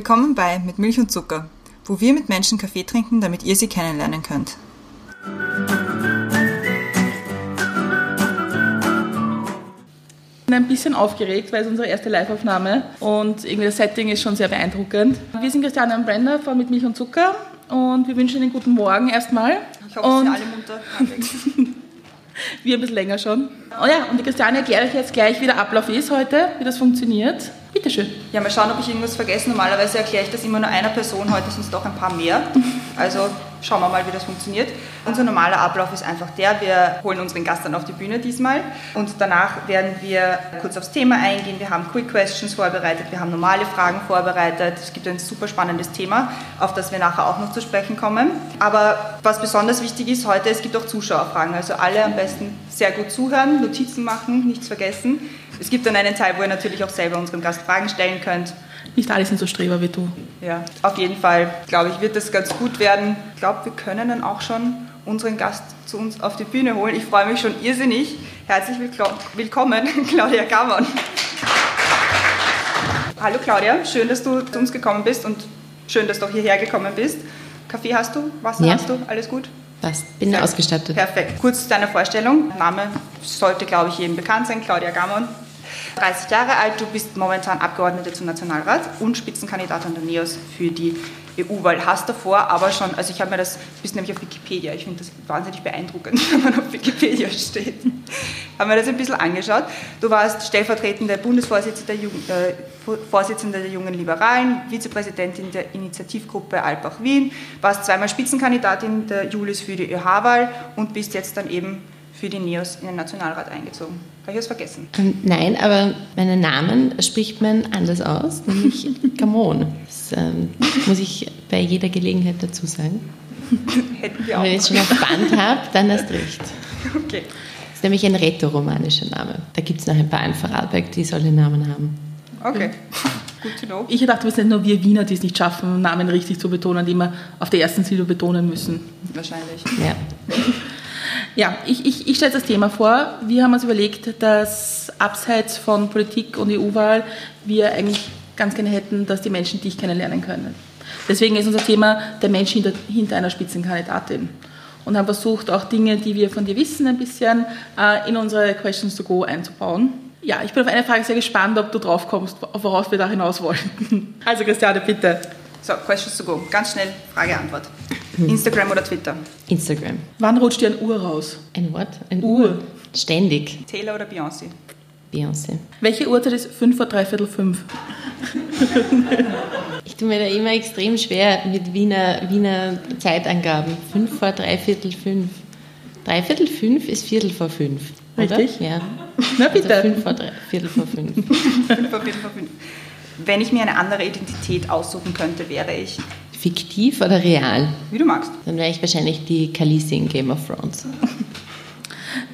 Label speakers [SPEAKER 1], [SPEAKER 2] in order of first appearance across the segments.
[SPEAKER 1] Willkommen bei Mit Milch und Zucker, wo wir mit Menschen Kaffee trinken, damit ihr sie kennenlernen könnt.
[SPEAKER 2] Ich bin ein bisschen aufgeregt, weil es unsere erste Live-Aufnahme und irgendwie das Setting ist schon sehr beeindruckend. Wir sind Christiane und Brenda von Mit Milch und Zucker und wir wünschen Ihnen guten Morgen erstmal.
[SPEAKER 1] Ich hoffe,
[SPEAKER 2] und
[SPEAKER 1] Sie alle munter.
[SPEAKER 2] wir ein bisschen länger schon. Oh ja, und die Christiane erklärt euch jetzt gleich, wie der Ablauf ist heute, wie das funktioniert. Bitteschön.
[SPEAKER 1] Ja, mal schauen, ob ich irgendwas vergesse. Normalerweise erkläre ich das immer nur einer Person, heute sind es doch ein paar mehr. Also schauen wir mal, wie das funktioniert. Unser normaler Ablauf ist einfach der, wir holen unseren Gast dann auf die Bühne diesmal und danach werden wir kurz aufs Thema eingehen. Wir haben Quick Questions vorbereitet, wir haben normale Fragen vorbereitet. Es gibt ein super spannendes Thema, auf das wir nachher auch noch zu sprechen kommen. Aber was besonders wichtig ist heute, es gibt auch Zuschauerfragen. Also alle am besten sehr gut zuhören, Notizen machen, nichts vergessen. Es gibt dann einen Teil, wo ihr natürlich auch selber unserem Gast Fragen stellen könnt.
[SPEAKER 2] Nicht alle sind so Streber wie du.
[SPEAKER 1] Ja, auf jeden Fall, glaube ich, wird das ganz gut werden. Ich glaube, wir können dann auch schon unseren Gast zu uns auf die Bühne holen. Ich freue mich schon irrsinnig. Herzlich willko- willkommen, Claudia Gamon. Hallo Claudia, schön, dass du zu uns gekommen bist und schön, dass du auch hierher gekommen bist. Kaffee hast du? Wasser
[SPEAKER 3] Ja.
[SPEAKER 1] hast du? Alles gut?
[SPEAKER 3] Passt, bin
[SPEAKER 1] Sehr
[SPEAKER 3] ausgestattet.
[SPEAKER 1] Perfekt. Kurz zu deiner Vorstellung. Name sollte, glaube ich, jedem bekannt sein. Claudia Gamon. 30 Jahre alt, du bist momentan Abgeordnete zum Nationalrat und Spitzenkandidatin der NEOS für die EU-Wahl. Hast davor aber schon, also ich habe mir das, du bist nämlich auf Wikipedia, ich finde das wahnsinnig beeindruckend, wenn man auf Wikipedia steht. Habe mir das ein bisschen angeschaut. Du warst stellvertretende Bundesvorsitzende der, Jugend, äh, Vorsitzende der Jungen Liberalen, Vizepräsidentin der Initiativgruppe Alpbach-Wien, warst zweimal Spitzenkandidatin der Julis für die ÖH-Wahl und bist jetzt dann eben für die NEOS in den Nationalrat eingezogen. Habe ich was vergessen?
[SPEAKER 3] Ähm, Nein, aber meinen Namen spricht man anders aus, nämlich Gamon. Das ähm, muss ich bei jeder Gelegenheit dazu sagen.
[SPEAKER 1] Hätten wir auch.
[SPEAKER 3] wenn ich es schon auf Band habe, dann erst recht.
[SPEAKER 1] Okay.
[SPEAKER 3] Das ist nämlich ein rätoromanischer Name. Da gibt es noch ein paar in Vorarlberg, die solche Namen haben.
[SPEAKER 1] Okay. Good to know.
[SPEAKER 2] Ich dachte, wir sind nur wir Wiener, die es nicht schaffen, Namen richtig zu betonen, die immer auf der ersten Silbe betonen müssen.
[SPEAKER 1] Wahrscheinlich.
[SPEAKER 3] Ja.
[SPEAKER 2] Ja, ich, ich, ich stelle das Thema vor. Wir haben uns überlegt, dass abseits von Politik und EU-Wahl wir eigentlich ganz gerne hätten, dass die Menschen dich kennenlernen können. Deswegen ist unser Thema der Mensch hinter, hinter einer Spitzenkandidatin. Und haben versucht, auch Dinge, die wir von dir wissen, ein bisschen äh, in unsere Questions to Go einzubauen. Ja, ich bin auf eine Frage sehr gespannt, ob du drauf kommst, worauf wir da hinaus wollen. Also Christiane, bitte.
[SPEAKER 1] So, questions to go. Ganz schnell Frage-Antwort. Instagram oder Twitter?
[SPEAKER 3] Instagram.
[SPEAKER 2] Wann rutscht dir ein Uhr raus?
[SPEAKER 3] Ein Wort? Ein
[SPEAKER 2] Uhr.
[SPEAKER 3] Ständig.
[SPEAKER 1] Taylor oder Beyoncé?
[SPEAKER 3] Beyoncé.
[SPEAKER 2] Welche Uhrzeit ist fünf vor dreiviertel fünf?
[SPEAKER 3] Ich tue mir da immer extrem schwer mit Wiener, Wiener Zeitangaben. Fünf vor dreiviertel fünf. Dreiviertel fünf ist Viertel vor fünf. Oder?
[SPEAKER 2] Richtig.
[SPEAKER 3] Ja.
[SPEAKER 2] Na
[SPEAKER 3] Also
[SPEAKER 2] bitte.
[SPEAKER 3] fünf vor drei, Viertel vor fünf.
[SPEAKER 1] Fünf vor Viertel vor fünf. Wenn ich mir eine andere Identität aussuchen könnte, wäre ich,
[SPEAKER 3] Fiktiv oder real?
[SPEAKER 1] wie du magst.
[SPEAKER 3] Dann wäre ich wahrscheinlich die Khaleesi in Game of Thrones.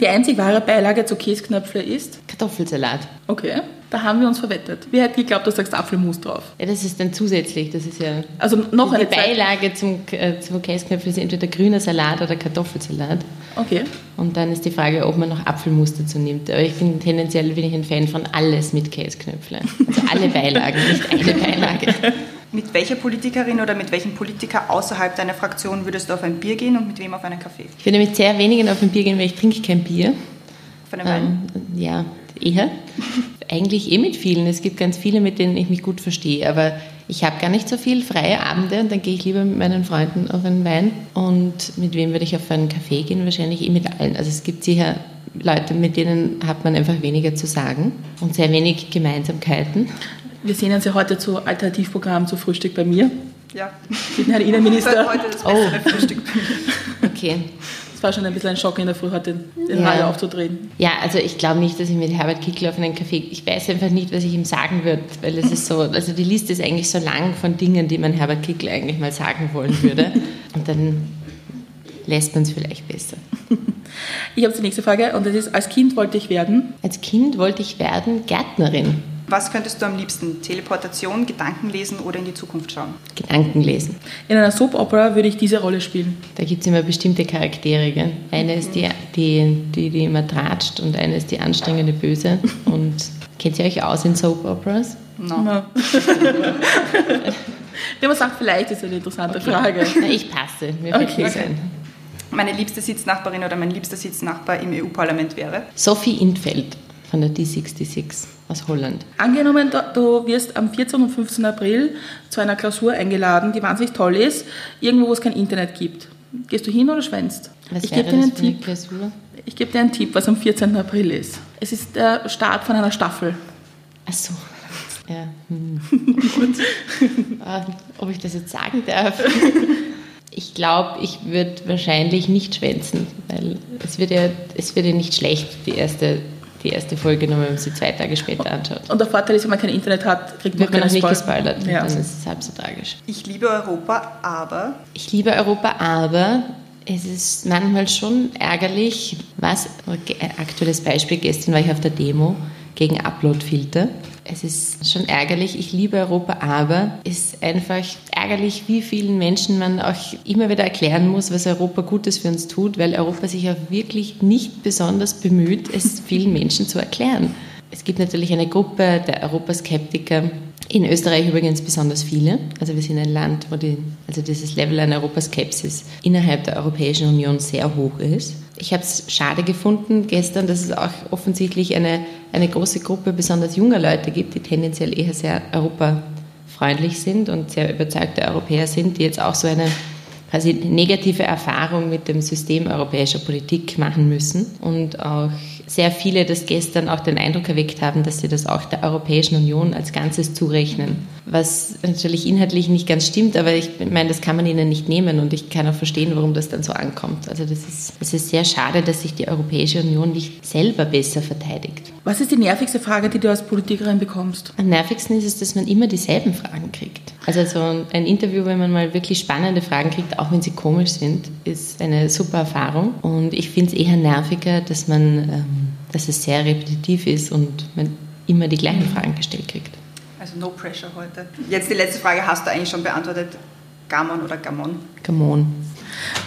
[SPEAKER 2] Die einzig wahre Beilage zu Käsknöpfle ist?
[SPEAKER 3] Kartoffelsalat.
[SPEAKER 2] Okay, da haben wir uns verwettet. Wer hätte geglaubt, du sagst Apfelmus drauf?
[SPEAKER 3] Ja, das ist dann zusätzlich. Das ist ja
[SPEAKER 2] Also noch
[SPEAKER 3] die
[SPEAKER 2] eine
[SPEAKER 3] Beilage zum, äh, zum Käsknöpfel ist entweder grüner Salat oder Kartoffelsalat.
[SPEAKER 2] Okay.
[SPEAKER 3] Und dann ist die Frage, ob man noch Apfelmus dazu nimmt. Aber ich bin tendenziell bin ich ein Fan von alles mit Käsknöpfle. Also alle Beilagen, nicht eine Beilage.
[SPEAKER 1] Mit welcher Politikerin oder mit welchem Politiker außerhalb deiner Fraktion würdest du auf ein Bier gehen und mit wem auf einen Kaffee?
[SPEAKER 3] Ich würde mit sehr wenigen auf ein Bier gehen, weil ich trinke kein Bier.
[SPEAKER 1] Auf einen Wein?
[SPEAKER 3] Ähm, ja, eher. Eigentlich eh mit vielen. Es gibt ganz viele, mit denen ich mich gut verstehe. Aber ich habe gar nicht so viel freie Abende und dann gehe ich lieber mit meinen Freunden auf einen Wein. Und mit wem würde ich auf einen Kaffee gehen? Wahrscheinlich eh mit allen. Also es gibt sicher Leute, mit denen hat man einfach weniger zu sagen und sehr wenig Gemeinsamkeiten.
[SPEAKER 2] Wir sehen uns ja heute zu Alternativprogramm zu Frühstück bei mir
[SPEAKER 1] Ja.
[SPEAKER 2] Herrn
[SPEAKER 1] Das
[SPEAKER 2] Innenminister.
[SPEAKER 1] war heute das bessere
[SPEAKER 3] Oh.
[SPEAKER 1] Frühstück.
[SPEAKER 3] Okay.
[SPEAKER 2] Es war schon ein bisschen ein Schock in der Früh, heute den
[SPEAKER 3] Ja.
[SPEAKER 2] Radio aufzudrehen.
[SPEAKER 3] Ja, also ich glaube nicht, dass ich mit Herbert Kickl auf einen Kaffee, ich weiß einfach nicht, was ich ihm sagen würde, weil es ist so, also die Liste ist eigentlich so lang von Dingen, die man Herbert Kickl eigentlich mal sagen wollen würde. Und dann lässt man es vielleicht besser.
[SPEAKER 2] Ich habe die nächste Frage und das ist, als Kind wollte ich werden.
[SPEAKER 3] Als Kind wollte ich werden Gärtnerin,
[SPEAKER 1] Was könntest du am liebsten? Teleportation, Gedanken lesen oder in die Zukunft schauen?
[SPEAKER 3] Gedanken lesen.
[SPEAKER 2] In einer Soap-Opera würde ich diese Rolle spielen.
[SPEAKER 3] Da gibt es immer bestimmte Charaktere. Gell? Eine ist die, die, die, die immer tratscht und eine ist die anstrengende Böse. Und Kennt ihr euch aus in Soap Operas?
[SPEAKER 1] No.
[SPEAKER 2] No. Der man sagt, vielleicht ist eine interessante
[SPEAKER 3] okay.
[SPEAKER 2] Frage.
[SPEAKER 3] Na, ich passe, mir fällt
[SPEAKER 2] Okay.
[SPEAKER 3] nichts ein.
[SPEAKER 1] Meine liebste Sitznachbarin oder mein liebster Sitznachbar im EU-Parlament wäre?
[SPEAKER 3] Sophie Infeld von der D66 aus Holland.
[SPEAKER 2] Angenommen, du- wirst am 14. und 15. April zu einer Klausur eingeladen, die wahnsinnig toll ist, irgendwo, wo es kein Internet gibt. Gehst du hin oder schwänzt?
[SPEAKER 3] Was
[SPEAKER 2] ich gebe dir einen Tipp. Ich gebe dir einen Tipp, was am 14. April ist. Es ist der Start von einer Staffel.
[SPEAKER 3] Ach so. Ja. Hm. Gott. Ah, Ob ich das jetzt sagen darf? Ich glaube, ich würde wahrscheinlich nicht schwänzen, weil es wird ja, es wird ja nicht schlecht, die erste, die erste Folge, nur wenn man sie zwei Tage später anschaut.
[SPEAKER 2] Und der Vorteil ist, wenn man kein Internet hat, kriegt man
[SPEAKER 3] man noch nicht
[SPEAKER 2] Spoil-
[SPEAKER 3] gespoilert,
[SPEAKER 2] Ja.
[SPEAKER 3] dann ist es halb so tragisch.
[SPEAKER 1] Ich liebe Europa, aber
[SPEAKER 3] Ich liebe Europa, aber es ist manchmal schon ärgerlich. Was, ein aktuelles Beispiel, gestern war ich auf der Demo gegen Uploadfilter. Es ist schon ärgerlich, ich liebe Europa, aber es ist einfach ärgerlich, wie vielen Menschen man auch immer wieder erklären muss, was Europa Gutes für uns tut, weil Europa sich auch wirklich nicht besonders bemüht, es vielen Menschen zu erklären. Es gibt natürlich eine Gruppe der Europaskeptiker, in Österreich übrigens besonders viele. Also wir sind ein Land, wo die, also dieses Level an Europaskepsis innerhalb der Europäischen Union sehr hoch ist. Ich habe es schade gefunden gestern, dass es auch offensichtlich eine, eine große Gruppe besonders junger Leute gibt, die tendenziell eher sehr europafreundlich sind und sehr überzeugte Europäer sind, die jetzt auch so eine quasi negative Erfahrung mit dem System europäischer Politik machen müssen. Und auch sehr viele das gestern auch den Eindruck erweckt haben, dass sie das auch der Europäischen Union als Ganzes zurechnen. Was natürlich inhaltlich nicht ganz stimmt, aber ich meine, das kann man ihnen nicht nehmen und ich kann auch verstehen, warum das dann so ankommt. Also das ist, das ist sehr schade, dass sich die Europäische Union nicht selber besser verteidigt.
[SPEAKER 2] Was ist die nervigste Frage, die du als Politikerin bekommst?
[SPEAKER 3] Am nervigsten ist es, dass man immer dieselben Fragen kriegt. Also so ein Interview, wenn man mal wirklich spannende Fragen kriegt, auch wenn sie komisch sind, ist eine super Erfahrung. Und ich finde es eher nerviger, dass man, ähm, dass es sehr repetitiv ist und man immer die gleichen Fragen gestellt kriegt.
[SPEAKER 1] also no pressure heute. Jetzt die letzte Frage hast du eigentlich schon beantwortet. Gammon oder Gammon?
[SPEAKER 3] Gamon.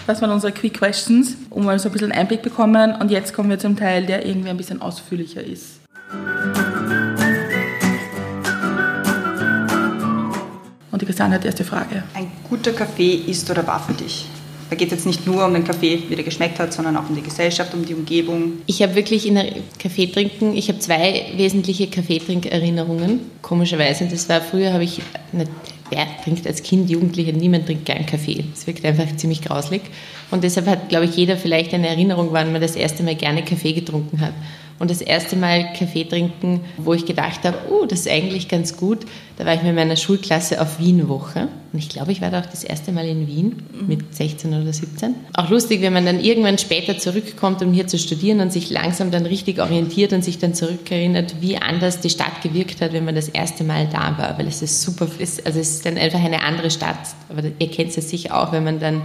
[SPEAKER 2] Das waren unsere Quick Questions, um mal so ein bisschen einen Einblick bekommen. Und jetzt kommen wir zum Teil, der irgendwie ein bisschen ausführlicher ist. Und die Christiane hat die erste Frage.
[SPEAKER 1] Ein guter Kaffee ist oder war für dich? Da geht es jetzt nicht nur um den Kaffee, wie der geschmeckt hat, sondern auch um die Gesellschaft, um die Umgebung.
[SPEAKER 3] Ich habe wirklich in der Kaffee trinken, ich habe zwei wesentliche Kaffeetrinkerinnerungen, komischerweise. Das war früher, habe ich, nicht, wer trinkt als Kind, Jugendlicher, niemand trinkt gern Kaffee. Es wirkt einfach ziemlich grauslig. Und deshalb hat, glaube ich, jeder vielleicht eine Erinnerung, wann man das erste Mal gerne Kaffee getrunken hat. Und das erste Mal Kaffee trinken, wo ich gedacht habe, oh, das ist eigentlich ganz gut, da war ich mit meiner Schulklasse auf Wien-Woche. Und ich glaube, ich war da auch das erste Mal in Wien mit 16 oder 17. Auch lustig, wenn man dann irgendwann später zurückkommt, um hier zu studieren und sich langsam dann richtig orientiert und sich dann zurückerinnert, wie anders die Stadt gewirkt hat, wenn man das erste Mal da war. Weil es ist super, also es ist dann einfach eine andere Stadt. Aber ihr kennt es ja sicher auch, wenn man dann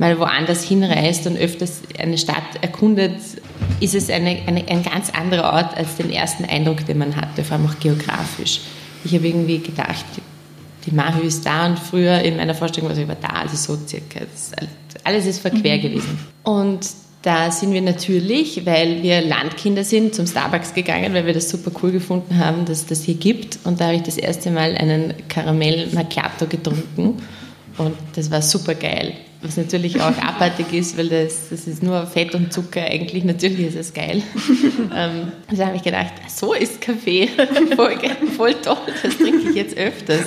[SPEAKER 3] mal woanders hinreist und öfters eine Stadt erkundet, ist es eine, eine, ein ganz anderer Ort als den ersten Eindruck, den man hatte, vor allem auch geografisch. Ich habe irgendwie gedacht, die Mahü ist da und früher in meiner Vorstellung war sie über da, also so circa. Das alles- ist verquer gewesen. Und da sind wir natürlich, weil wir Landkinder sind, zum Starbucks gegangen, weil wir das super cool gefunden haben, dass das hier gibt. Und da habe ich das erste Mal einen Karamell Macchiato getrunken. Und das war super geil. Was natürlich auch abartig ist, weil das, das ist nur Fett und Zucker eigentlich. Natürlich ist es geil. ähm, also habe ich gedacht, so ist Kaffee. voll, voll toll, das trinke ich jetzt öfters.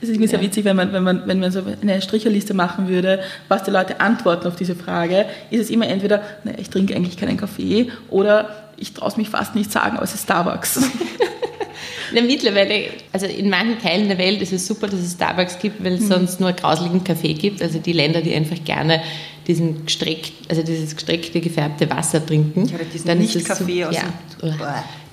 [SPEAKER 2] Es ist irgendwie sehr witzig, wenn man, wenn, man, wenn man so eine Stricherliste machen würde, was die Leute antworten auf diese Frage, ist es immer entweder, na, ich trinke eigentlich keinen Kaffee oder ich traue es mich fast nicht sagen, aber es ist Starbucks.
[SPEAKER 3] Na, mittlerweile, also in manchen Teilen der Welt ist es super, dass es Starbucks gibt, weil es sonst nur grauseligen Kaffee gibt. Also die Länder, die einfach gerne diesen gestreckt, also dieses gestreckte, gefärbte Wasser trinken.
[SPEAKER 1] Diesen
[SPEAKER 3] dann ist es
[SPEAKER 1] Nicht-Kaffee
[SPEAKER 3] su-
[SPEAKER 1] aus
[SPEAKER 3] ja.
[SPEAKER 1] dem-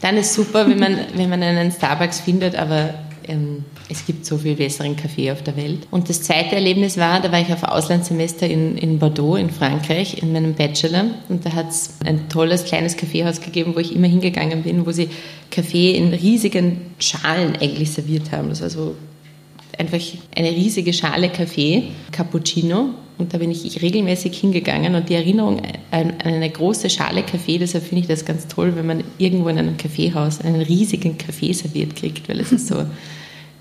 [SPEAKER 3] Dann ist super, wenn man, wenn man einen Starbucks findet, aber ähm, es gibt so viel besseren Kaffee auf der Welt. Und das zweite Erlebnis war, da war ich auf Auslandssemester in, in Bordeaux in Frankreich in meinem Bachelor und da hat es ein tolles kleines Kaffeehaus gegeben, wo ich immer hingegangen bin, wo sie Kaffee in riesigen Schalen eigentlich serviert haben. Das war so einfach eine riesige Schale Kaffee, Cappuccino und da bin ich regelmäßig hingegangen und die Erinnerung an eine große Schale Kaffee, deshalb finde ich das ganz toll, wenn man irgendwo in einem Kaffeehaus einen riesigen Kaffee serviert kriegt, weil es ist so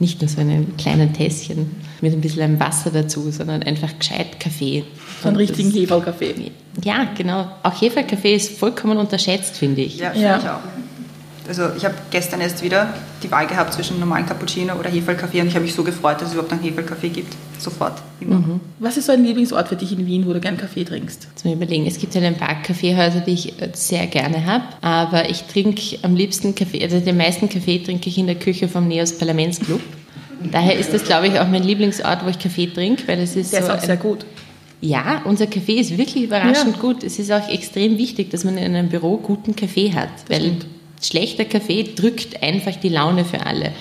[SPEAKER 3] nicht nur so in einem kleinen Tässchen mit ein bisschen Wasser dazu, sondern einfach gescheit Kaffee.
[SPEAKER 2] So einen richtigen Heferlkaffee.
[SPEAKER 3] Ja, genau. Auch Heferlkaffee ist vollkommen unterschätzt, finde ich.
[SPEAKER 1] Ja, ja. ich auch. Also ich habe gestern erst wieder die Wahl gehabt zwischen normalen Cappuccino oder Hefelkaffee und ich habe mich so gefreut, dass es überhaupt einen Hefelkaffee gibt. Sofort.
[SPEAKER 2] Mhm. Was ist so ein Lieblingsort für dich in Wien, wo du gern Kaffee trinkst?
[SPEAKER 3] Zum Überlegen. Es gibt ja ein paar Kaffeehäuser, die ich äh, sehr gerne habe, aber ich trinke am liebsten Kaffee, also den meisten Kaffee trinke ich in der Küche vom Neos Parlamentsclub. Daher ist das, glaube ich, auch mein Lieblingsort, wo ich Kaffee trinke, weil es ist
[SPEAKER 2] Der
[SPEAKER 3] so
[SPEAKER 2] ist auch sehr gut.
[SPEAKER 3] Ja, unser Kaffee ist wirklich überraschend ja. gut. Es ist auch extrem wichtig, dass man in einem Büro guten Kaffee hat, das weil stimmt schlechter Kaffee drückt einfach die Laune für alle.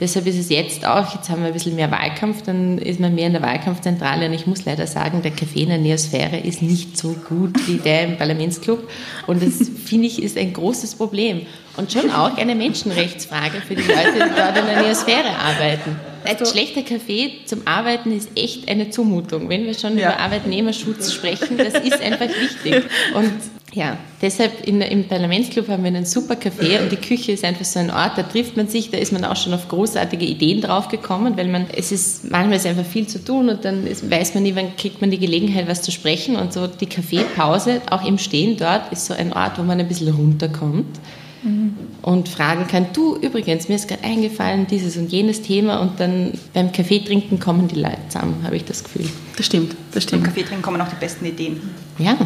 [SPEAKER 3] Deshalb ist es jetzt auch, jetzt haben wir ein bisschen mehr Wahlkampf, dann ist man mehr in der Wahlkampfzentrale und ich muss leider sagen, der Kaffee in der Neosphäre ist nicht so gut wie der im Parlamentsclub und das finde ich ist ein großes Problem und schon auch eine Menschenrechtsfrage für die Leute, die dort in der Neosphäre arbeiten. Ein schlechter Kaffee zum Arbeiten ist echt eine Zumutung. Wenn wir schon ja. über Arbeitnehmerschutz sprechen, das ist einfach wichtig. Und ja, deshalb in, im Parlamentsclub haben wir einen super Café und die Küche ist einfach so ein Ort, da trifft man sich, da ist man auch schon auf großartige Ideen draufgekommen, weil man, es ist, manchmal ist einfach viel zu tun und dann ist, weiß man nie, wann kriegt man die Gelegenheit, was zu sprechen und so die Kaffeepause, auch im Stehen dort, ist so ein Ort, wo man ein bisschen runterkommt mhm. und fragen kann, du übrigens, mir ist gerade eingefallen, dieses und jenes Thema und dann beim Kaffee trinken kommen die Leute zusammen, habe ich das Gefühl.
[SPEAKER 2] Das stimmt, das stimmt.
[SPEAKER 1] Beim Kaffee trinken kommen auch die besten Ideen.
[SPEAKER 3] Ja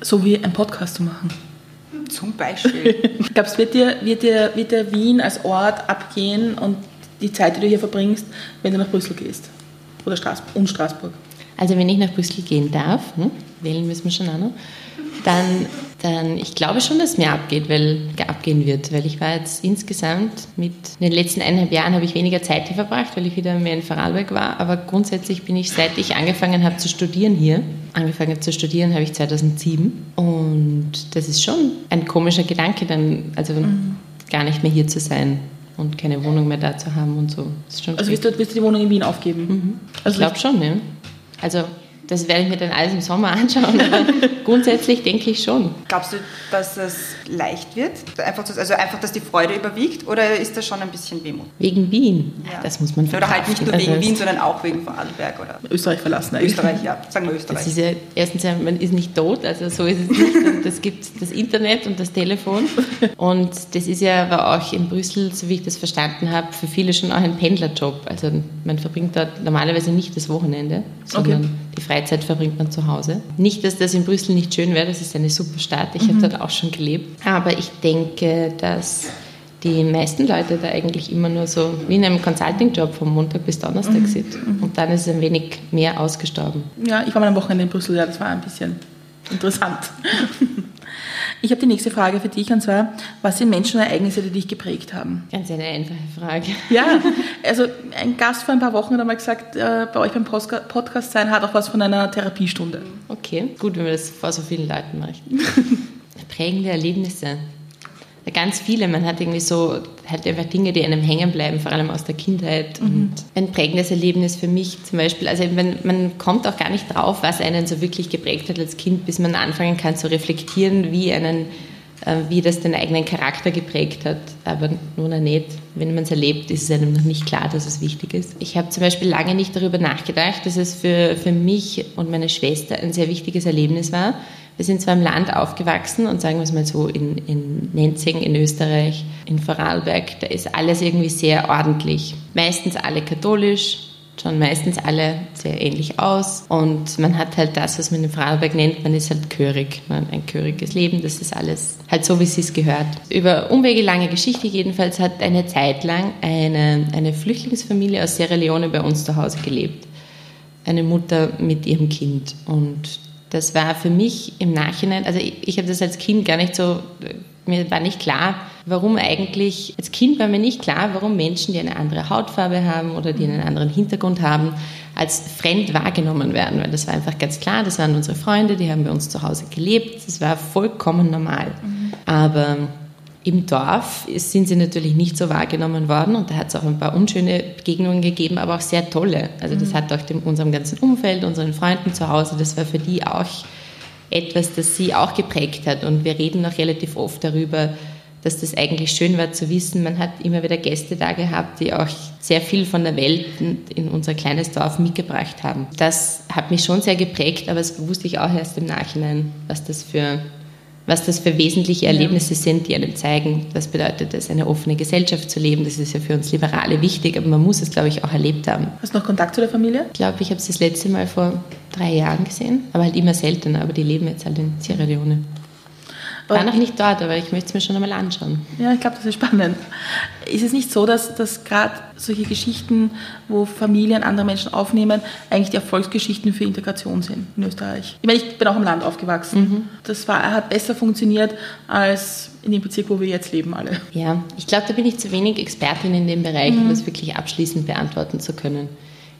[SPEAKER 2] so wie ein Podcast zu machen.
[SPEAKER 1] Zum Beispiel.
[SPEAKER 2] Glaubst du, wird dir, wird, dir, wird dir Wien als Ort abgehen und die Zeit, die du hier verbringst, wenn du nach Brüssel gehst? Oder Straßburg, und Straßburg?
[SPEAKER 3] Also wenn ich nach Brüssel gehen darf, ne, wählen müssen wir schon auch noch, dann, dann, ich glaube schon, dass es mir abgeht, weil, abgehen wird, weil ich war jetzt insgesamt mit den letzten eineinhalb Jahren habe ich weniger Zeit hier verbracht, weil ich wieder mehr in Vorarlberg war, aber grundsätzlich bin ich, seit ich angefangen habe zu studieren hier, angefangen zu studieren habe ich 2007 und das ist schon ein komischer Gedanke dann, also mhm. gar nicht mehr hier zu sein und keine Wohnung mehr da zu haben und so.
[SPEAKER 2] also wirst du, wirst du, die Wohnung in Wien aufgeben?
[SPEAKER 3] Mhm. Also ich glaube schon, ja. Also das werde ich mir dann alles im Sommer anschauen, aber grundsätzlich denke ich schon.
[SPEAKER 1] Glaubst du, dass es leicht wird? Einfach, also einfach, dass die Freude überwiegt oder ist das schon ein bisschen Wehmut?
[SPEAKER 3] Wegen Wien? Ja. Das muss man
[SPEAKER 1] verkraften. Oder halt nicht nur wegen also Wien, sondern auch wegen Vorarlberg oder
[SPEAKER 2] Österreich verlassen eigentlich.
[SPEAKER 1] Österreich, ja. Sagen wir Österreich.
[SPEAKER 3] Das ist ja, erstens, man ist nicht tot, also so ist es nicht. Es gibt das Internet und das Telefon und das ist ja aber auch in Brüssel, so wie ich das verstanden habe, für viele schon auch ein Pendlerjob. Also man verbringt dort normalerweise nicht das Wochenende, sondern okay. Die Freizeit verbringt man zu Hause. Nicht, dass das in Brüssel nicht schön wäre, das ist eine super Stadt. Ich mhm. habe dort auch schon gelebt. Aber ich denke, dass die meisten Leute da eigentlich immer nur so wie in einem Consulting-Job vom Montag bis Donnerstag mhm. sind. Und dann ist es ein wenig mehr ausgestorben.
[SPEAKER 2] Ja, ich war mal am Wochenende in Brüssel, ja, das war ein bisschen interessant. Ich habe die nächste Frage für dich und zwar, was sind Menschen und Ereignisse, die dich geprägt haben?
[SPEAKER 3] Ganz eine einfache Frage.
[SPEAKER 2] Ja, also ein Gast vor ein paar Wochen hat einmal gesagt, äh, bei euch beim Podcast sein hat auch was von einer Therapiestunde.
[SPEAKER 3] Okay, gut, wenn wir das vor so vielen Leuten möchten. Prägende Erlebnisse ganz viele. Man hat irgendwie so halt einfach Dinge, die einem hängen bleiben, vor allem aus der Kindheit. Mhm. Und ein prägendes Erlebnis für mich zum Beispiel, also man, man kommt auch gar nicht drauf, was einen so wirklich geprägt hat als Kind, bis man anfangen kann zu reflektieren, wie einen wie das den eigenen Charakter geprägt hat. Aber nun nicht, wenn man es erlebt, ist es einem noch nicht klar, dass es wichtig ist. Ich habe zum Beispiel lange nicht darüber nachgedacht, dass es für, für mich und meine Schwester ein sehr wichtiges Erlebnis war, wir sind zwar im Land aufgewachsen und sagen wir es mal so, in, in Nenzing in Österreich, in Vorarlberg, da ist alles irgendwie sehr ordentlich. Meistens alle katholisch, schauen meistens alle sehr ähnlich aus und man hat halt das, was man in Vorarlberg nennt, man ist halt chörig, man ein chöriges Leben, das ist alles halt so, wie es gehört. Über Umwege, lange Geschichte jedenfalls, hat eine Zeit lang eine, eine Flüchtlingsfamilie aus Sierra Leone bei uns zu Hause gelebt. Eine Mutter mit ihrem Kind und das war für mich im Nachhinein, also ich, ich habe das als Kind gar nicht so, mir war nicht klar, warum eigentlich, als Kind war mir nicht klar, warum Menschen, die eine andere Hautfarbe haben oder die einen anderen Hintergrund haben, als fremd wahrgenommen werden, weil das war einfach ganz klar, das waren unsere Freunde, die haben bei uns zu Hause gelebt, das war vollkommen normal. Mhm. Aber Im Dorf sind sie natürlich nicht so wahrgenommen worden und da hat es auch ein paar unschöne Begegnungen gegeben, aber auch sehr tolle. Also das mhm. hat auch dem, unserem ganzen Umfeld, unseren Freunden zu Hause, das war für die auch etwas, das sie auch geprägt hat. Und wir reden noch relativ oft darüber, dass das eigentlich schön war zu wissen. Man hat immer wieder Gäste da gehabt, die auch sehr viel von der Welt in unser kleines Dorf mitgebracht haben. Das hat mich schon sehr geprägt, aber das wusste ich auch erst im Nachhinein, was das für was das für wesentliche Erlebnisse ja. sind, die einem zeigen, was bedeutet es, eine offene Gesellschaft zu leben. Das ist ja für uns Liberale wichtig, aber man muss es, glaube ich, auch erlebt haben.
[SPEAKER 2] Hast du noch Kontakt zu der Familie?
[SPEAKER 3] Ich glaube, ich habe es das letzte Mal vor drei Jahren gesehen, aber halt immer seltener. Aber die leben jetzt halt in Sierra Leone. War noch nicht dort, aber ich möchte es mir schon einmal anschauen.
[SPEAKER 2] Ja, ich glaube, das ist spannend. Ist es nicht so, dass, dass gerade solche Geschichten, wo Familien andere Menschen aufnehmen, eigentlich die Erfolgsgeschichten für Integration sind in Österreich? Ich meine, ich bin auch im Land aufgewachsen. Mhm. Das war, hat besser funktioniert als in dem Bezirk, wo wir jetzt leben alle.
[SPEAKER 3] Ja, ich glaube, da bin ich zu wenig Expertin in dem Bereich, mhm. um das wirklich abschließend beantworten zu können.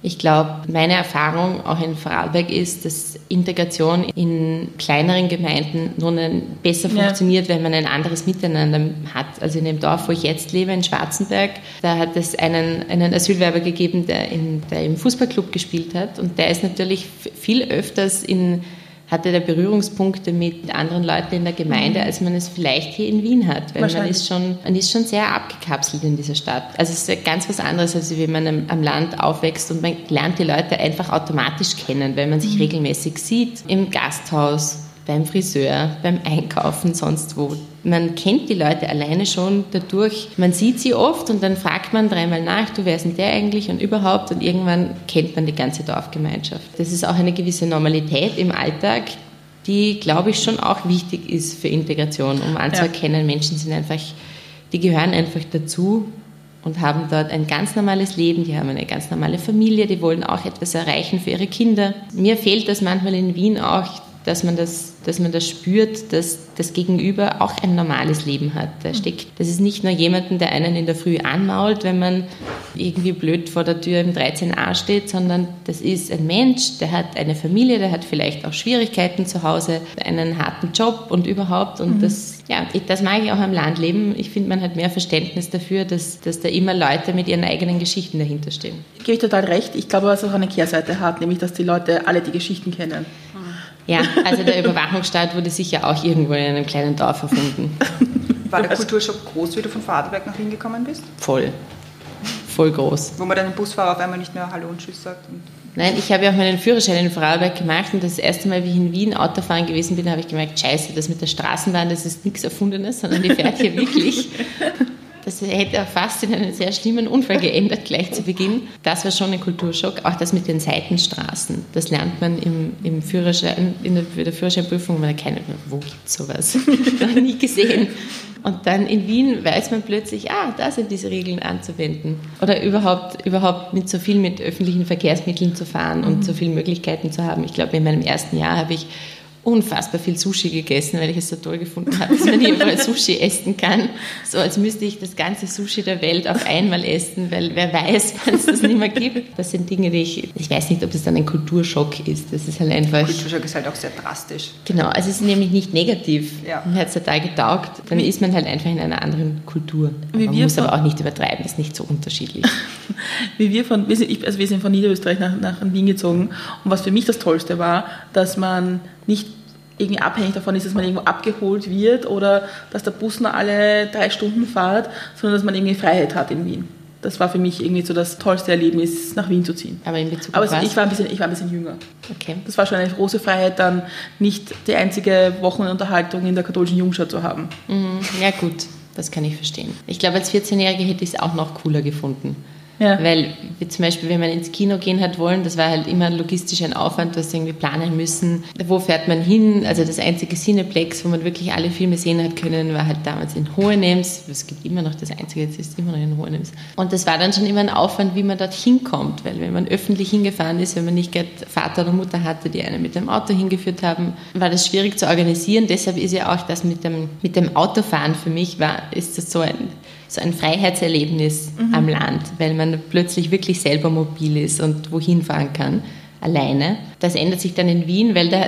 [SPEAKER 3] Ich glaube, meine Erfahrung auch in Vorarlberg ist, dass Integration in kleineren Gemeinden nun besser ja. funktioniert, wenn man ein anderes Miteinander hat. Also in dem Dorf, wo ich jetzt lebe, in Schwarzenberg, da hat es einen, einen Asylwerber gegeben, der, in, der im Fußballclub gespielt hat. Und der ist natürlich viel öfters in hatte er Berührungspunkte mit anderen Leuten in der Gemeinde, mhm. als man es vielleicht hier in Wien hat. Weil man ist, schon, man ist schon sehr abgekapselt in dieser Stadt. Also es ist ganz was anderes, als wenn man am Land aufwächst und man lernt die Leute einfach automatisch kennen, weil man sich mhm. regelmäßig sieht im Gasthaus, beim Friseur, beim Einkaufen, sonst wo. Man kennt die Leute alleine schon dadurch. Man sieht sie oft und dann fragt man dreimal nach, du, wer ist denn der eigentlich und überhaupt und irgendwann kennt man die ganze Dorfgemeinschaft. Das ist auch eine gewisse Normalität im Alltag, die, glaube ich, schon auch wichtig ist für Integration, um anzuerkennen, ja. Menschen sind einfach, die gehören einfach dazu und haben dort ein ganz normales Leben, die haben eine ganz normale Familie, die wollen auch etwas erreichen für ihre Kinder. Mir fehlt das manchmal in Wien auch, dass man das, dass man das spürt, dass das Gegenüber auch ein normales Leben hat. Da steckt, das ist nicht nur jemanden, der einen in der Früh anmault, wenn man irgendwie blöd vor der Tür im 13a steht, sondern das ist ein Mensch, der hat eine Familie, der hat vielleicht auch Schwierigkeiten zu Hause, einen harten Job und überhaupt. Und mhm. das, ja, das mag ich auch am Land leben. Ich finde, man hat mehr Verständnis dafür, dass, dass da immer Leute mit ihren eigenen Geschichten dahinter stehen.
[SPEAKER 2] Gebe ich total recht. Ich glaube, was auch eine Kehrseite hat, nämlich, dass die Leute alle die Geschichten kennen.
[SPEAKER 3] Ja, also der Überwachungsstaat wurde sicher auch irgendwo in einem kleinen Dorf erfunden.
[SPEAKER 1] War der Kulturschock groß, wie du von Vorarlberg nach Wien gekommen bist?
[SPEAKER 3] Voll. Voll groß.
[SPEAKER 1] Wo man dann dem Busfahrer auf einmal nicht mehr Hallo und Tschüss sagt.
[SPEAKER 3] Nein, ich habe ja auch meinen Führerschein in Vorarlberg gemacht und das erste Mal, wie ich in Wien Autofahren gewesen bin, habe ich gemerkt, scheiße, das mit der Straßenbahn, das ist nichts Erfundenes, sondern die fährt hier wirklich. Das hätte fast in einen sehr schlimmen Unfall geändert, gleich zu Beginn. Das war schon ein Kulturschock. Auch das mit den Seitenstraßen. Das lernt man im, im Führerschein, in der, der Führerscheinprüfung. Man kennt, wo gibt es sowas? Noch nie gesehen. Und dann in Wien weiß man plötzlich, ah, da sind diese Regeln anzuwenden. Oder überhaupt, überhaupt mit so viel mit öffentlichen Verkehrsmitteln zu fahren und mhm. so viele Möglichkeiten zu haben. Ich glaube, in meinem ersten Jahr habe ich unfassbar viel Sushi gegessen, weil ich es so toll gefunden habe, dass man überall Sushi essen kann. So als müsste ich das ganze Sushi der Welt auf einmal essen, weil wer weiß, wann es das nicht mehr gibt. Das sind Dinge, die ich, ich weiß nicht, ob das dann ein Kulturschock ist. Das ist halt einfach.
[SPEAKER 1] Kulturschock ist halt auch sehr drastisch.
[SPEAKER 3] Genau, also es ist nämlich nicht negativ. Ja. Mir hat es total getaugt. Dann ist man halt einfach in einer anderen Kultur. Wie man muss aber auch nicht übertreiben, ist nicht so unterschiedlich.
[SPEAKER 2] Wie wir von, also wir sind von Niederösterreich nach, nach Wien gezogen und was für mich das Tollste war, dass man nicht irgendwie abhängig davon ist, dass man irgendwo abgeholt wird oder dass der Bus nur alle drei Stunden fährt, sondern dass man irgendwie Freiheit hat in Wien. Das war für mich irgendwie so das tollste Erlebnis, nach Wien zu ziehen.
[SPEAKER 3] Aber in Bezug
[SPEAKER 2] auf Aber ich war, ein bisschen, ich war ein bisschen jünger. Okay. Das war schon eine große Freiheit, dann nicht die einzige Wochenunterhaltung in der katholischen Jungschau zu haben.
[SPEAKER 3] Mhm. Ja gut, das kann ich verstehen. Ich glaube, als 14-Jährige hätte ich es auch noch cooler gefunden. Ja. Weil zum Beispiel, wenn man ins Kino gehen hat wollen, das war halt immer logistisch ein Aufwand, was irgendwie planen müssen. Wo fährt man hin? Also das einzige Cineplex, wo man wirklich alle Filme sehen hat können, war halt damals in Hohenems. Es gibt immer noch das einzige, jetzt ist immer noch in Hohenems. Und das war dann schon immer ein Aufwand, wie man dort hinkommt, weil wenn man öffentlich hingefahren ist, wenn man nicht gerade Vater oder Mutter hatte, die einen mit dem Auto hingeführt haben, war das schwierig zu organisieren. Deshalb ist ja auch das mit dem, mit dem Autofahren für mich war, ist das so ein so ein Freiheitserlebnis mhm. am Land, weil man plötzlich wirklich selber mobil ist und wohin fahren kann, alleine. Das ändert sich dann in Wien, weil da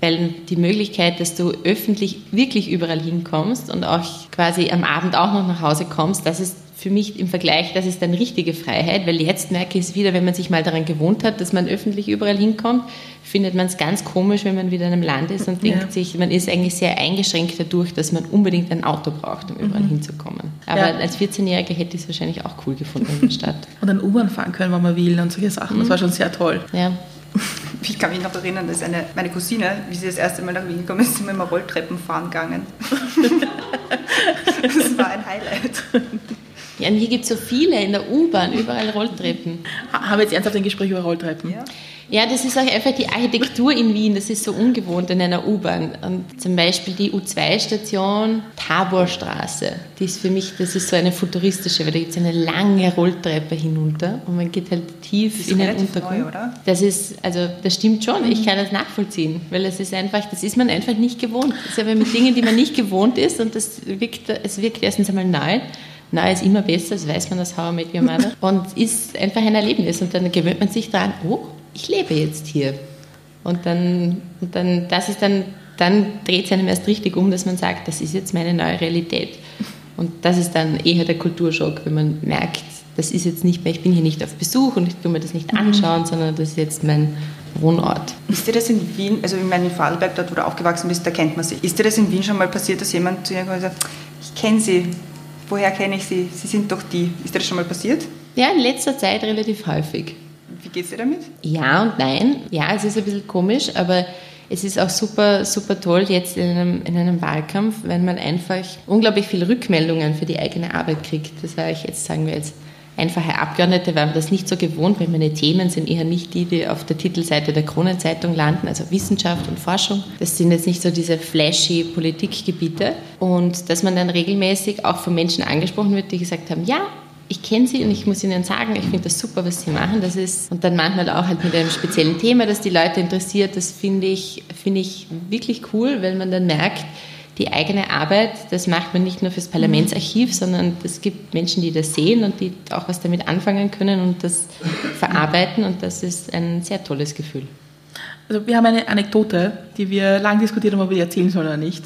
[SPEAKER 3] weil die Möglichkeit, dass du öffentlich wirklich überall hinkommst und auch quasi am Abend auch noch nach Hause kommst, das ist für mich im Vergleich, das ist dann richtige Freiheit, weil jetzt merke ich es wieder, wenn man sich mal daran gewohnt hat, dass man öffentlich überall hinkommt, findet man es ganz komisch, wenn man wieder in einem Land ist und ja. denkt sich, man ist eigentlich sehr eingeschränkt dadurch, dass man unbedingt ein Auto braucht, um überall mhm. hinzukommen. Aber ja. als 14-Jähriger hätte ich es wahrscheinlich auch cool gefunden in der Stadt.
[SPEAKER 2] Und dann U-Bahn fahren können, wenn man will und solche Sachen. Das mhm. war schon sehr toll.
[SPEAKER 3] Ja.
[SPEAKER 1] Ich kann mich noch erinnern, dass eine, meine Cousine, wie sie das erste Mal nach Wien gekommen ist, sind wir immer Rolltreppen fahren gegangen. das war ein Highlight.
[SPEAKER 3] Ja, und hier gibt es so viele in der U-Bahn, überall Rolltreppen.
[SPEAKER 2] Haben wir jetzt ernsthaft ein Gespräch über Rolltreppen?
[SPEAKER 3] Ja. Ja, das ist auch einfach die Architektur in Wien, das ist so ungewohnt in einer U-Bahn. Und zum Beispiel die U2-Station Taborstraße, die ist für mich, das ist so eine futuristische, weil da gibt es eine lange Rolltreppe hinunter und man geht halt tief in den Untergrund. Neu, oder? Das ist, also das stimmt schon, ich kann das nachvollziehen, weil es ist einfach, das ist man einfach nicht gewohnt. Das ist aber mit Dingen, die man nicht gewohnt ist und das wirkt, es wirkt erstens einmal neu Neu ist immer besser, das weiß man als How I Met Your Mother. Und ist einfach ein Erlebnis. Und dann gewöhnt man sich daran, oh, ich lebe jetzt hier. Und dann, und dann das ist dann, dann dreht es einem erst richtig um, dass man sagt, das ist jetzt meine neue Realität. Und das ist dann eher der Kulturschock, wenn man merkt, das ist jetzt nicht mehr, ich bin hier nicht auf Besuch und ich will mir das nicht mhm. anschauen, mhm. sondern das ist jetzt mein Wohnort.
[SPEAKER 1] Ist dir das in Wien, also ich meine in Vorarlberg, dort wo du aufgewachsen bist, da kennt man sie. Ist dir das in Wien schon mal passiert, dass jemand zu dir gesagt hat, ich kenne sie, woher kenne ich sie? Sie sind doch die. Ist dir das schon mal passiert?
[SPEAKER 3] Ja, in letzter Zeit relativ häufig.
[SPEAKER 1] Wie geht es dir damit?
[SPEAKER 3] Ja und nein. Ja, es ist ein bisschen komisch, aber es ist auch super, super toll jetzt in einem, in einem Wahlkampf, wenn man einfach unglaublich viele Rückmeldungen für die eigene Arbeit kriegt. Das sage ich jetzt, sagen wir jetzt, einfache Abgeordnete waren das nicht so gewohnt, weil meine Themen sind eher nicht die, die auf der Titelseite der Kronenzeitung landen, also Wissenschaft und Forschung. Das sind jetzt nicht so diese flashy Politikgebiete. Und dass man dann regelmäßig auch von Menschen angesprochen wird, die gesagt haben, ja, ich kenne sie und ich muss ihnen sagen, ich finde das super, was sie machen. Das ist, und dann manchmal auch halt mit einem speziellen Thema, das die Leute interessiert, das finde ich, finde ich wirklich cool, weil man dann merkt, die eigene Arbeit, das macht man nicht nur fürs Parlamentsarchiv, sondern es gibt Menschen, die das sehen und die auch was damit anfangen können und das verarbeiten und das ist ein sehr tolles Gefühl.
[SPEAKER 2] Also wir haben eine Anekdote, die wir lang diskutiert haben, ob wir die erzählen sollen oder nicht,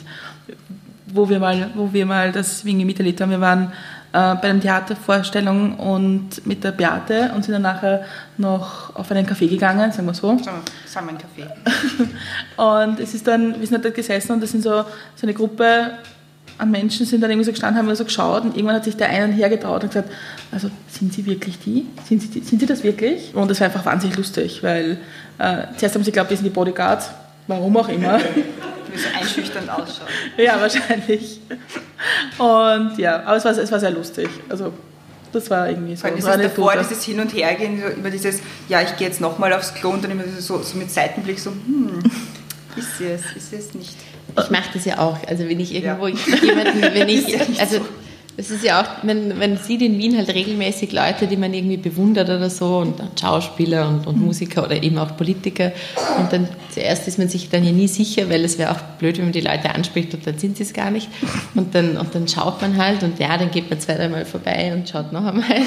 [SPEAKER 2] wo wir mal, wo wir mal das Winge miterlebt haben. Wir waren äh, bei einer Theatervorstellung und mit der Beate und sind dann nachher noch auf einen Café gegangen, sagen wir so.
[SPEAKER 1] Ein Café.
[SPEAKER 2] und es ist dann, wir sind halt dort gesessen und das sind so, so eine Gruppe an Menschen sind dann irgendwie so gestanden, haben wir so geschaut und irgendwann hat sich der eine hergetraut und gesagt, also sind Sie wirklich die? Sind Sie, sind Sie das wirklich? Und das war einfach wahnsinnig lustig, weil äh, zuerst haben sie geglaubt, wir sind die Bodyguards, warum auch immer.
[SPEAKER 1] Wie so einschüchternd ausschaut.
[SPEAKER 2] ja, wahrscheinlich. Und ja, aber es war, es war sehr lustig. Also das war irgendwie so.
[SPEAKER 1] Dieses davor, dieses Hin- und Hergehen, so über dieses, ja, ich gehe jetzt nochmal aufs Klo und dann immer so, so mit Seitenblick so, hm, ist es, ist es nicht.
[SPEAKER 3] Ich mache das ja auch. Also wenn ich irgendwo ja. jemanden, wenn ich, also es ist ja auch, man, man sieht in Wien halt regelmäßig Leute, die man irgendwie bewundert oder so, und Schauspieler und, und Musiker oder eben auch Politiker. Und dann zuerst ist man sich dann ja nie sicher, weil es wäre auch blöd, wenn man die Leute anspricht und dann sind sie es gar nicht. Und dann, und dann schaut man halt und ja, dann geht man zwei, dreimal vorbei und schaut noch einmal.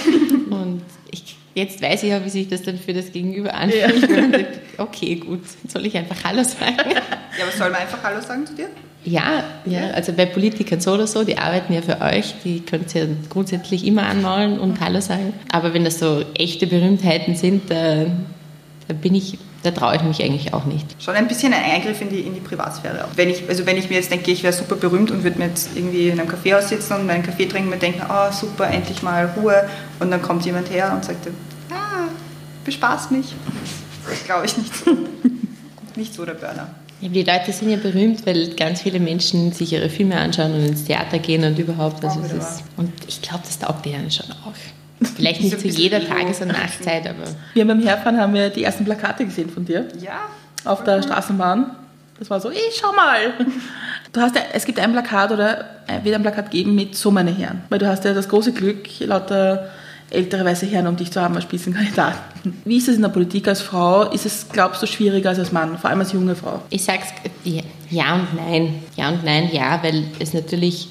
[SPEAKER 3] Und ich, jetzt weiß ich ja, wie sich das dann für das Gegenüber anfühlt. Ja. okay, gut, soll ich einfach Hallo sagen?
[SPEAKER 1] Ja, aber soll man einfach Hallo sagen zu dir?
[SPEAKER 3] Ja, ja, also bei Politikern so oder so, die arbeiten ja für euch, die könnt ihr grundsätzlich immer anmalen und Hallo sagen. Aber wenn das so echte Berühmtheiten sind, da, da bin ich, da traue ich mich eigentlich auch nicht.
[SPEAKER 1] Schon ein bisschen ein Eingriff in die, in die Privatsphäre. Wenn ich, also wenn ich mir jetzt denke, ich wäre super berühmt und würde mir jetzt irgendwie in einem Kaffeehaus sitzen und meinen Kaffee trinken und mir denken, oh super, endlich mal Ruhe. Und dann kommt jemand her und sagt, ah, bespaß mich. Das glaube ich nicht so. nicht so der Burner.
[SPEAKER 3] Die Leute sind ja berühmt, weil ganz viele Menschen sich ihre Filme anschauen und ins Theater gehen und überhaupt. Also ist, und ich glaube, das taugt denen schon auch. Vielleicht nicht zu jeder Tages- und Nachtzeit, aber.
[SPEAKER 2] Wir beim Herfahren haben wir die ersten Plakate gesehen von dir.
[SPEAKER 1] Ja.
[SPEAKER 2] Auf der Straßenbahn. Das war so, ich schau mal. Du hast ja, es gibt ein Plakat oder wird ein Plakat geben mit So meine Herren. Weil du hast ja das große Glück, lauter ältere weiße Herren um dich zu haben als Spitzenkandidaten. Wie ist es in der Politik als Frau? Ist es, glaubst du, schwieriger als als Mann, vor allem als junge Frau?
[SPEAKER 3] Ich sag's ja und nein. Ja und nein, ja, weil es natürlich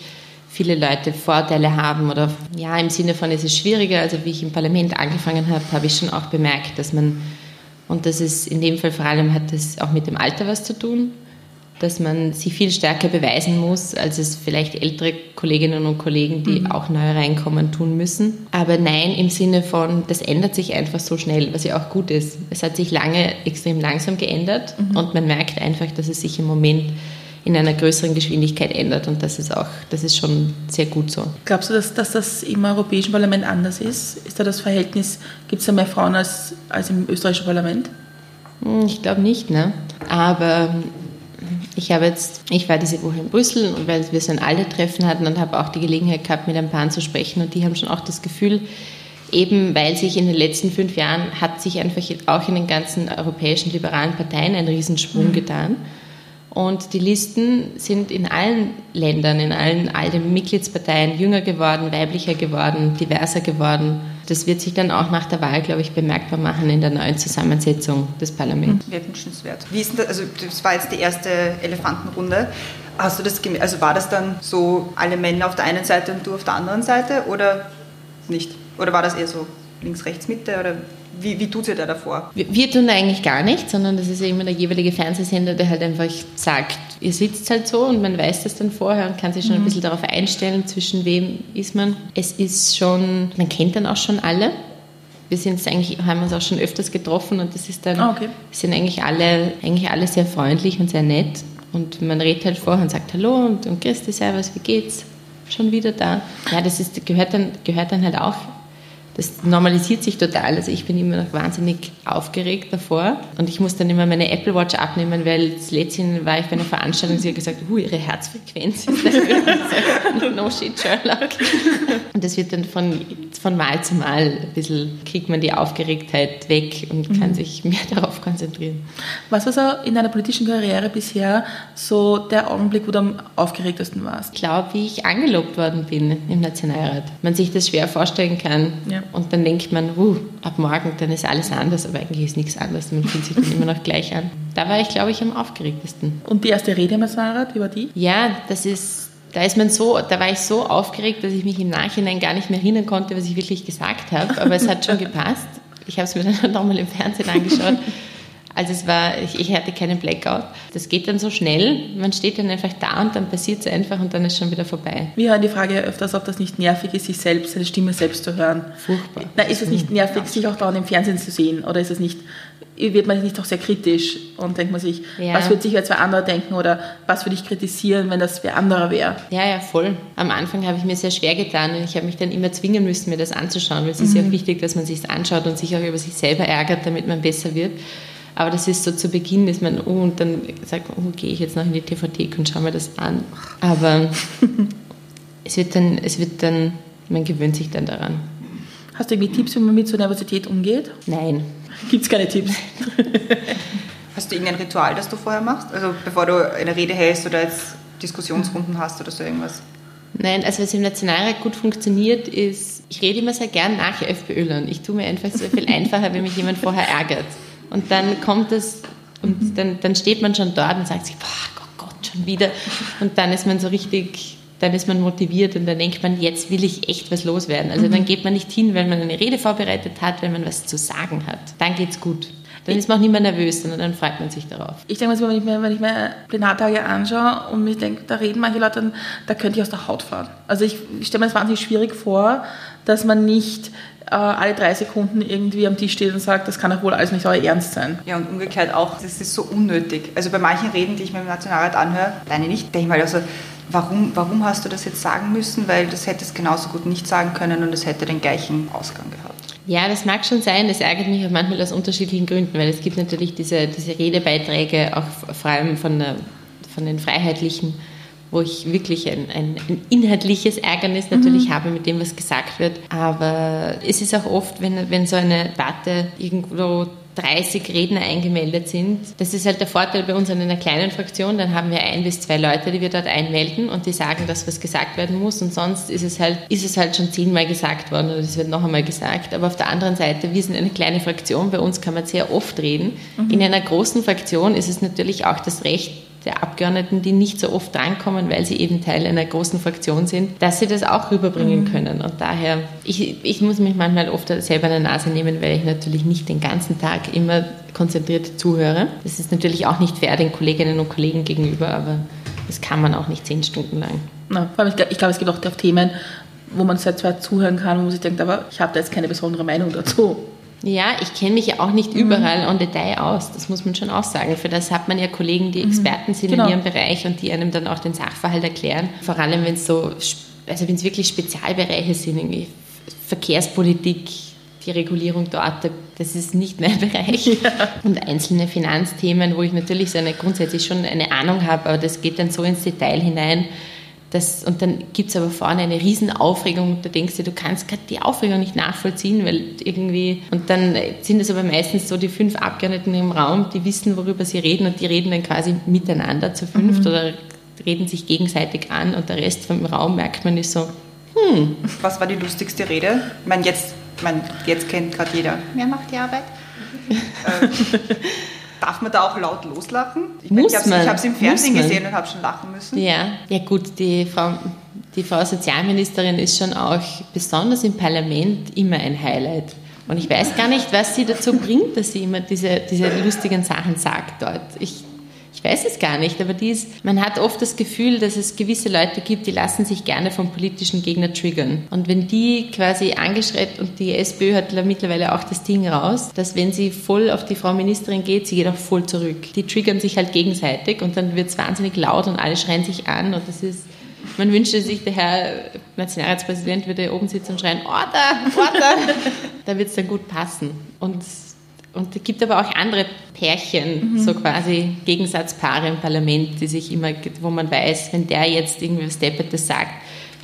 [SPEAKER 3] viele Leute Vorteile haben oder ja, im Sinne von, es ist schwieriger. Also wie ich im Parlament angefangen habe, habe ich schon auch bemerkt, dass man, und das ist in dem Fall vor allem, hat das auch mit dem Alter was zu tun, dass man sich viel stärker beweisen muss, als es vielleicht ältere Kolleginnen und Kollegen, die mhm. auch neu reinkommen, tun müssen. Aber nein, im Sinne von, das ändert sich einfach so schnell, was ja auch gut ist. Es hat sich lange extrem langsam geändert mhm. und man merkt einfach, dass es sich im Moment in einer größeren Geschwindigkeit ändert und das ist auch, das ist schon sehr gut so.
[SPEAKER 2] Glaubst du, dass, dass das im Europäischen Parlament anders ist? Ist da das Verhältnis, gibt es da mehr Frauen als, als im österreichischen Parlament?
[SPEAKER 3] Hm, ich glaube nicht, ne? Aber ich habe jetzt, ich war diese Woche in Brüssel und weil wir so ein Alle-Treffen hatten und habe auch die Gelegenheit gehabt, mit ein paar zu sprechen und die haben schon auch das Gefühl, eben weil sich in den letzten fünf Jahren hat sich einfach auch in den ganzen europäischen liberalen Parteien ein Riesensprung mhm. getan. Und die Listen sind in allen Ländern, in allen, all den Mitgliedsparteien jünger geworden, weiblicher geworden, diverser geworden. Das wird sich dann auch nach der Wahl, glaube ich, bemerkbar machen in der neuen Zusammensetzung des Parlaments.
[SPEAKER 1] Wäre wünschenswert. Wie ist das, also das war jetzt die erste Elefantenrunde. Hast du das also war das dann so alle Männer auf der einen Seite und du auf der anderen Seite oder nicht? Oder war das eher so links, rechts, Mitte oder wie, wie tut ihr da davor?
[SPEAKER 3] Wir, wir tun eigentlich gar nichts, sondern das ist ja immer der jeweilige Fernsehsender, der halt einfach sagt, ihr sitzt halt so und man weiß das dann vorher und kann sich schon mhm. ein bisschen darauf einstellen, zwischen wem ist man. Es ist schon, man kennt dann auch schon alle. Wir sind eigentlich, haben uns auch schon öfters getroffen und das ist dann, ah, okay. sind eigentlich alle, eigentlich alle sehr freundlich und sehr nett. Und man redet halt vorher und sagt Hallo und, und Christi, Servus, wie geht's? Schon wieder da. Ja, das ist, gehört, dann, gehört dann halt auch das normalisiert sich total. Also ich bin immer noch wahnsinnig aufgeregt davor und ich muss dann immer meine Apple Watch abnehmen, weil das letzte war ich bei einer Veranstaltung, sie hat gesagt, uh, ihre Herzfrequenz ist no shit, Sherlock. Und das wird dann von, von Mal zu Mal ein bisschen, kriegt man die Aufgeregtheit weg und kann mhm. sich mehr darauf konzentrieren.
[SPEAKER 2] Was war so in deiner politischen Karriere bisher so der Augenblick, wo du am aufgeregtesten warst?
[SPEAKER 3] Ich glaube, wie ich angelobt worden bin im Nationalrat. Man sich das schwer vorstellen kann. Ja. Und dann denkt man, uh, ab morgen, dann ist alles anders, aber eigentlich ist nichts anders. Man fühlt sich dann immer noch gleich an. Da war ich, glaube ich, am aufgeregtesten.
[SPEAKER 2] Und die erste Rede Nationalrat, wie war die?
[SPEAKER 3] Ja, das ist da ist man so, da war ich so aufgeregt, dass ich mich im Nachhinein gar nicht mehr erinnern konnte, was ich wirklich gesagt habe. Aber es hat schon gepasst. Ich habe es mir dann nochmal im Fernsehen angeschaut. Also es war, ich, ich, hatte keinen Blackout. Das geht dann so schnell, man steht dann einfach da und dann passiert es einfach und dann ist schon wieder vorbei.
[SPEAKER 2] Wir hören die Frage öfters, ob das nicht nervig ist, sich selbst, seine Stimme selbst zu hören.
[SPEAKER 3] Furchtbar.
[SPEAKER 2] Na, ist es nicht nervig, sich auch da im Fernsehen zu sehen? Oder ist es nicht, wird man nicht doch sehr kritisch und denkt man sich, ja. was würde sich jetzt wer anderer denken oder was würde ich kritisieren, wenn das wer anderer wäre?
[SPEAKER 3] Ja, ja, voll. Am Anfang habe ich mir sehr schwer getan und ich habe mich dann immer zwingen müssen, mir das anzuschauen, weil es mhm. ist ja auch wichtig, dass man sich anschaut und sich auch über sich selber ärgert, damit man besser wird. Aber das ist so zu Beginn, ist man, oh, und dann sagt man, oh, gehe ich jetzt noch in die TV-Thek und schaue mir das an. Aber es wird dann, es wird dann, man gewöhnt sich dann daran.
[SPEAKER 2] Hast du irgendwie Tipps, wie man mit so Nervosität umgeht?
[SPEAKER 3] Nein.
[SPEAKER 2] Gibt es keine Tipps?
[SPEAKER 1] hast du irgendein Ritual, das du vorher machst? Also bevor du eine Rede hältst oder jetzt Diskussionsrunden hast oder so irgendwas?
[SPEAKER 3] Nein, also was im Nationalrat gut funktioniert, ist, ich rede immer sehr gern nach FPÖlern. Ich tue mir einfach so viel einfacher, wenn mich jemand vorher ärgert. Und dann kommt es und dann, dann steht man schon dort und sagt sich, boah, Gott, Gott, schon wieder. Und dann ist man so richtig, dann ist man motiviert und dann denkt man, jetzt will ich echt was loswerden. Also dann mhm. geht man nicht hin, weil man eine Rede vorbereitet hat, wenn man was zu sagen hat. Dann geht's gut. Dann ist man auch nicht mehr nervös, sondern dann freut man sich darauf.
[SPEAKER 2] Ich denke mal, wenn ich mir, wenn ich mir Plenartage anschaue und mir denke, da reden manche Leute, da könnte ich aus der Haut fahren. Also ich, ich stelle mir das wahnsinnig schwierig vor, dass man nicht alle drei Sekunden irgendwie am Tisch steht und sagt, das kann doch wohl alles nicht euer Ernst sein.
[SPEAKER 1] Ja, und umgekehrt auch, das ist so unnötig. Also bei manchen Reden, die ich mir im Nationalrat anhöre, deine nicht, denke ich mal, also, warum, warum hast du das jetzt sagen müssen? Weil das hätte es genauso gut nicht sagen können und es hätte den gleichen Ausgang gehabt.
[SPEAKER 3] Ja, das mag schon sein. Das ärgert mich auch manchmal aus unterschiedlichen Gründen, weil es gibt natürlich diese, diese Redebeiträge, auch vor allem von, der, von den Freiheitlichen, wo ich wirklich ein, ein, ein inhaltliches Ärgernis natürlich mhm. habe mit dem, was gesagt wird. Aber es ist auch oft, wenn, wenn so eine Debatte irgendwo 30 Redner eingemeldet sind. Das ist halt der Vorteil bei uns in einer kleinen Fraktion. Dann haben wir ein bis zwei Leute, die wir dort einmelden und die sagen, dass was gesagt werden muss. Und sonst ist es halt, ist es halt schon zehnmal gesagt worden oder es wird noch einmal gesagt. Aber auf der anderen Seite, wir sind eine kleine Fraktion. Bei uns kann man sehr oft reden. Mhm. In einer großen Fraktion ist es natürlich auch das Recht der Abgeordneten, die nicht so oft drankommen, weil sie eben Teil einer großen Fraktion sind, dass sie das auch rüberbringen mhm. können. Und daher, ich, ich muss mich manchmal oft selber in der Nase nehmen, weil ich natürlich nicht den ganzen Tag immer konzentriert zuhöre. Das ist natürlich auch nicht fair den Kolleginnen und Kollegen gegenüber, aber das kann man auch nicht zehn Stunden lang.
[SPEAKER 2] Na, ich glaube, es gibt auch Themen, wo man zwar zuhören kann, wo man sich denkt, aber ich habe da jetzt keine besondere Meinung dazu.
[SPEAKER 3] Ja, ich kenne mich ja auch nicht überall mhm. en Detail aus, das muss man schon auch sagen. Für das hat man ja Kollegen, die mhm. Experten sind genau. in ihrem Bereich und die einem dann auch den Sachverhalt erklären. Vor allem, wenn es so, also wenn es wirklich Spezialbereiche sind, irgendwie Verkehrspolitik, die Regulierung dort, das ist nicht mein Bereich. Ja. Und einzelne Finanzthemen, wo ich natürlich so eine, grundsätzlich schon eine Ahnung habe, aber das geht dann so ins Detail hinein, das, und dann gibt es aber vorne eine Riesenaufregung. Da denkst du, du kannst gerade die Aufregung nicht nachvollziehen, weil irgendwie. Und dann sind es aber meistens so die fünf Abgeordneten im Raum, die wissen, worüber sie reden und die reden dann quasi miteinander zu fünft mhm. oder reden sich gegenseitig an und der Rest vom Raum merkt man ist so, hm.
[SPEAKER 1] Was war die lustigste Rede? Ich meine, jetzt, ich meine, jetzt kennt gerade jeder. Wer macht die Arbeit? äh, Darf man da auch laut loslachen?
[SPEAKER 3] Ich, Muss
[SPEAKER 1] ich habe es im Fernsehen gesehen und habe schon lachen müssen.
[SPEAKER 3] Ja, ja gut, die Frau, die Frau Sozialministerin ist schon auch besonders im Parlament immer ein Highlight. Und ich weiß gar nicht, was sie dazu bringt, dass sie immer diese, diese lustigen Sachen sagt dort. Ich ich weiß es gar nicht, aber dies, man hat oft das Gefühl, dass es gewisse Leute gibt, die lassen sich gerne vom politischen Gegner triggern. Und wenn die quasi angeschreit, und die SPÖ hat mittlerweile auch das Ding raus, dass wenn sie voll auf die Frau Ministerin geht, sie geht auch voll zurück. Die triggern sich halt gegenseitig und dann wird es wahnsinnig laut und alle schreien sich an und das ist man wünschte sich, der Herr Nationalratspräsident würde oben sitzen und schreien, Order, Order. da wird es dann gut passen. Und und es gibt aber auch andere Pärchen, mhm. so quasi Gegensatzpaare im Parlament, die sich immer, wo man weiß, wenn der jetzt irgendwie was Deppertes sagt,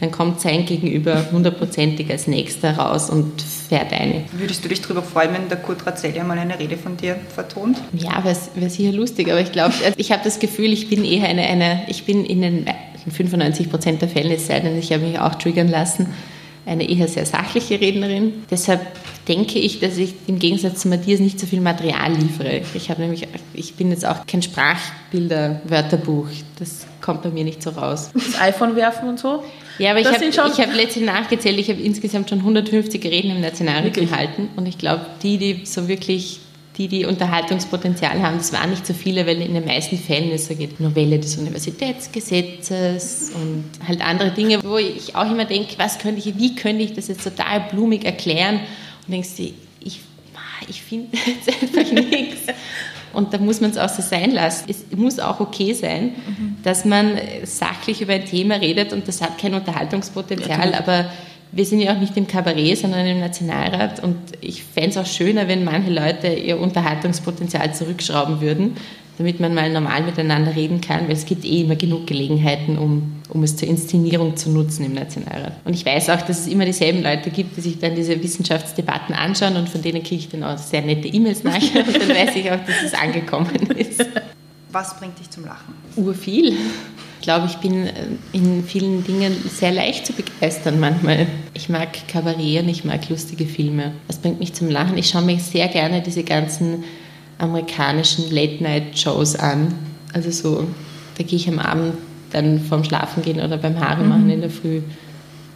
[SPEAKER 3] dann kommt sein Gegenüber hundertprozentig als Nächster raus und fährt ein.
[SPEAKER 1] Würdest du dich darüber freuen, wenn der Kurt Razzelli mal eine Rede von dir vertont?
[SPEAKER 3] Ja, wäre sicher lustig, aber ich glaube, also ich habe das Gefühl, ich bin eher eine, eine ich bin in den 95 Prozent der Fälle, es sei denn, ich habe mich auch triggern lassen, eine eher sehr sachliche Rednerin. Deshalb denke ich, dass ich im Gegensatz zu Matthias nicht so viel Material liefere. Ich habe nämlich, ich bin jetzt auch kein Sprachbilder-Wörterbuch. Das kommt bei mir nicht so raus.
[SPEAKER 2] Das iPhone werfen und so?
[SPEAKER 3] Ja, aber das ich habe hab letztens nachgezählt, ich habe insgesamt schon 150 Reden im Nationalrat gehalten und ich glaube, die, die so wirklich die, die Unterhaltungspotenzial haben, das waren nicht so viele, weil in den meisten Fällen es so geht, Novelle des Universitätsgesetzes und halt andere Dinge, wo ich auch immer denke, was könnte ich, wie könnte ich das jetzt total blumig erklären und denkst du, ich, ich finde jetzt einfach nichts. Und da muss man es auch so sein lassen. Es muss auch okay sein, mhm. dass man sachlich über ein Thema redet und das hat kein Unterhaltungspotenzial, ja, aber wir sind ja auch nicht im Kabarett, sondern im Nationalrat und ich fände es auch schöner, wenn manche Leute ihr Unterhaltungspotenzial zurückschrauben würden, damit man mal normal miteinander reden kann, weil es gibt eh immer genug Gelegenheiten, um, um es zur Inszenierung zu nutzen im Nationalrat. Und ich weiß auch, dass es immer dieselben Leute gibt, die sich dann diese Wissenschaftsdebatten anschauen und von denen kriege ich dann auch sehr nette E-Mails nachher und dann weiß ich auch, dass es angekommen ist.
[SPEAKER 1] Was bringt dich zum Lachen?
[SPEAKER 3] Urviel. Ich glaube, ich bin äh, in vielen Dingen sehr leicht zu begeistern manchmal. Ich mag Kabarett und ich mag lustige Filme. Was bringt mich zum Lachen? Ich schaue mir sehr gerne diese ganzen amerikanischen Late-Night-Shows an. Also so, da gehe ich am Abend dann vorm Schlafengehen oder beim Haare machen mhm. in der Früh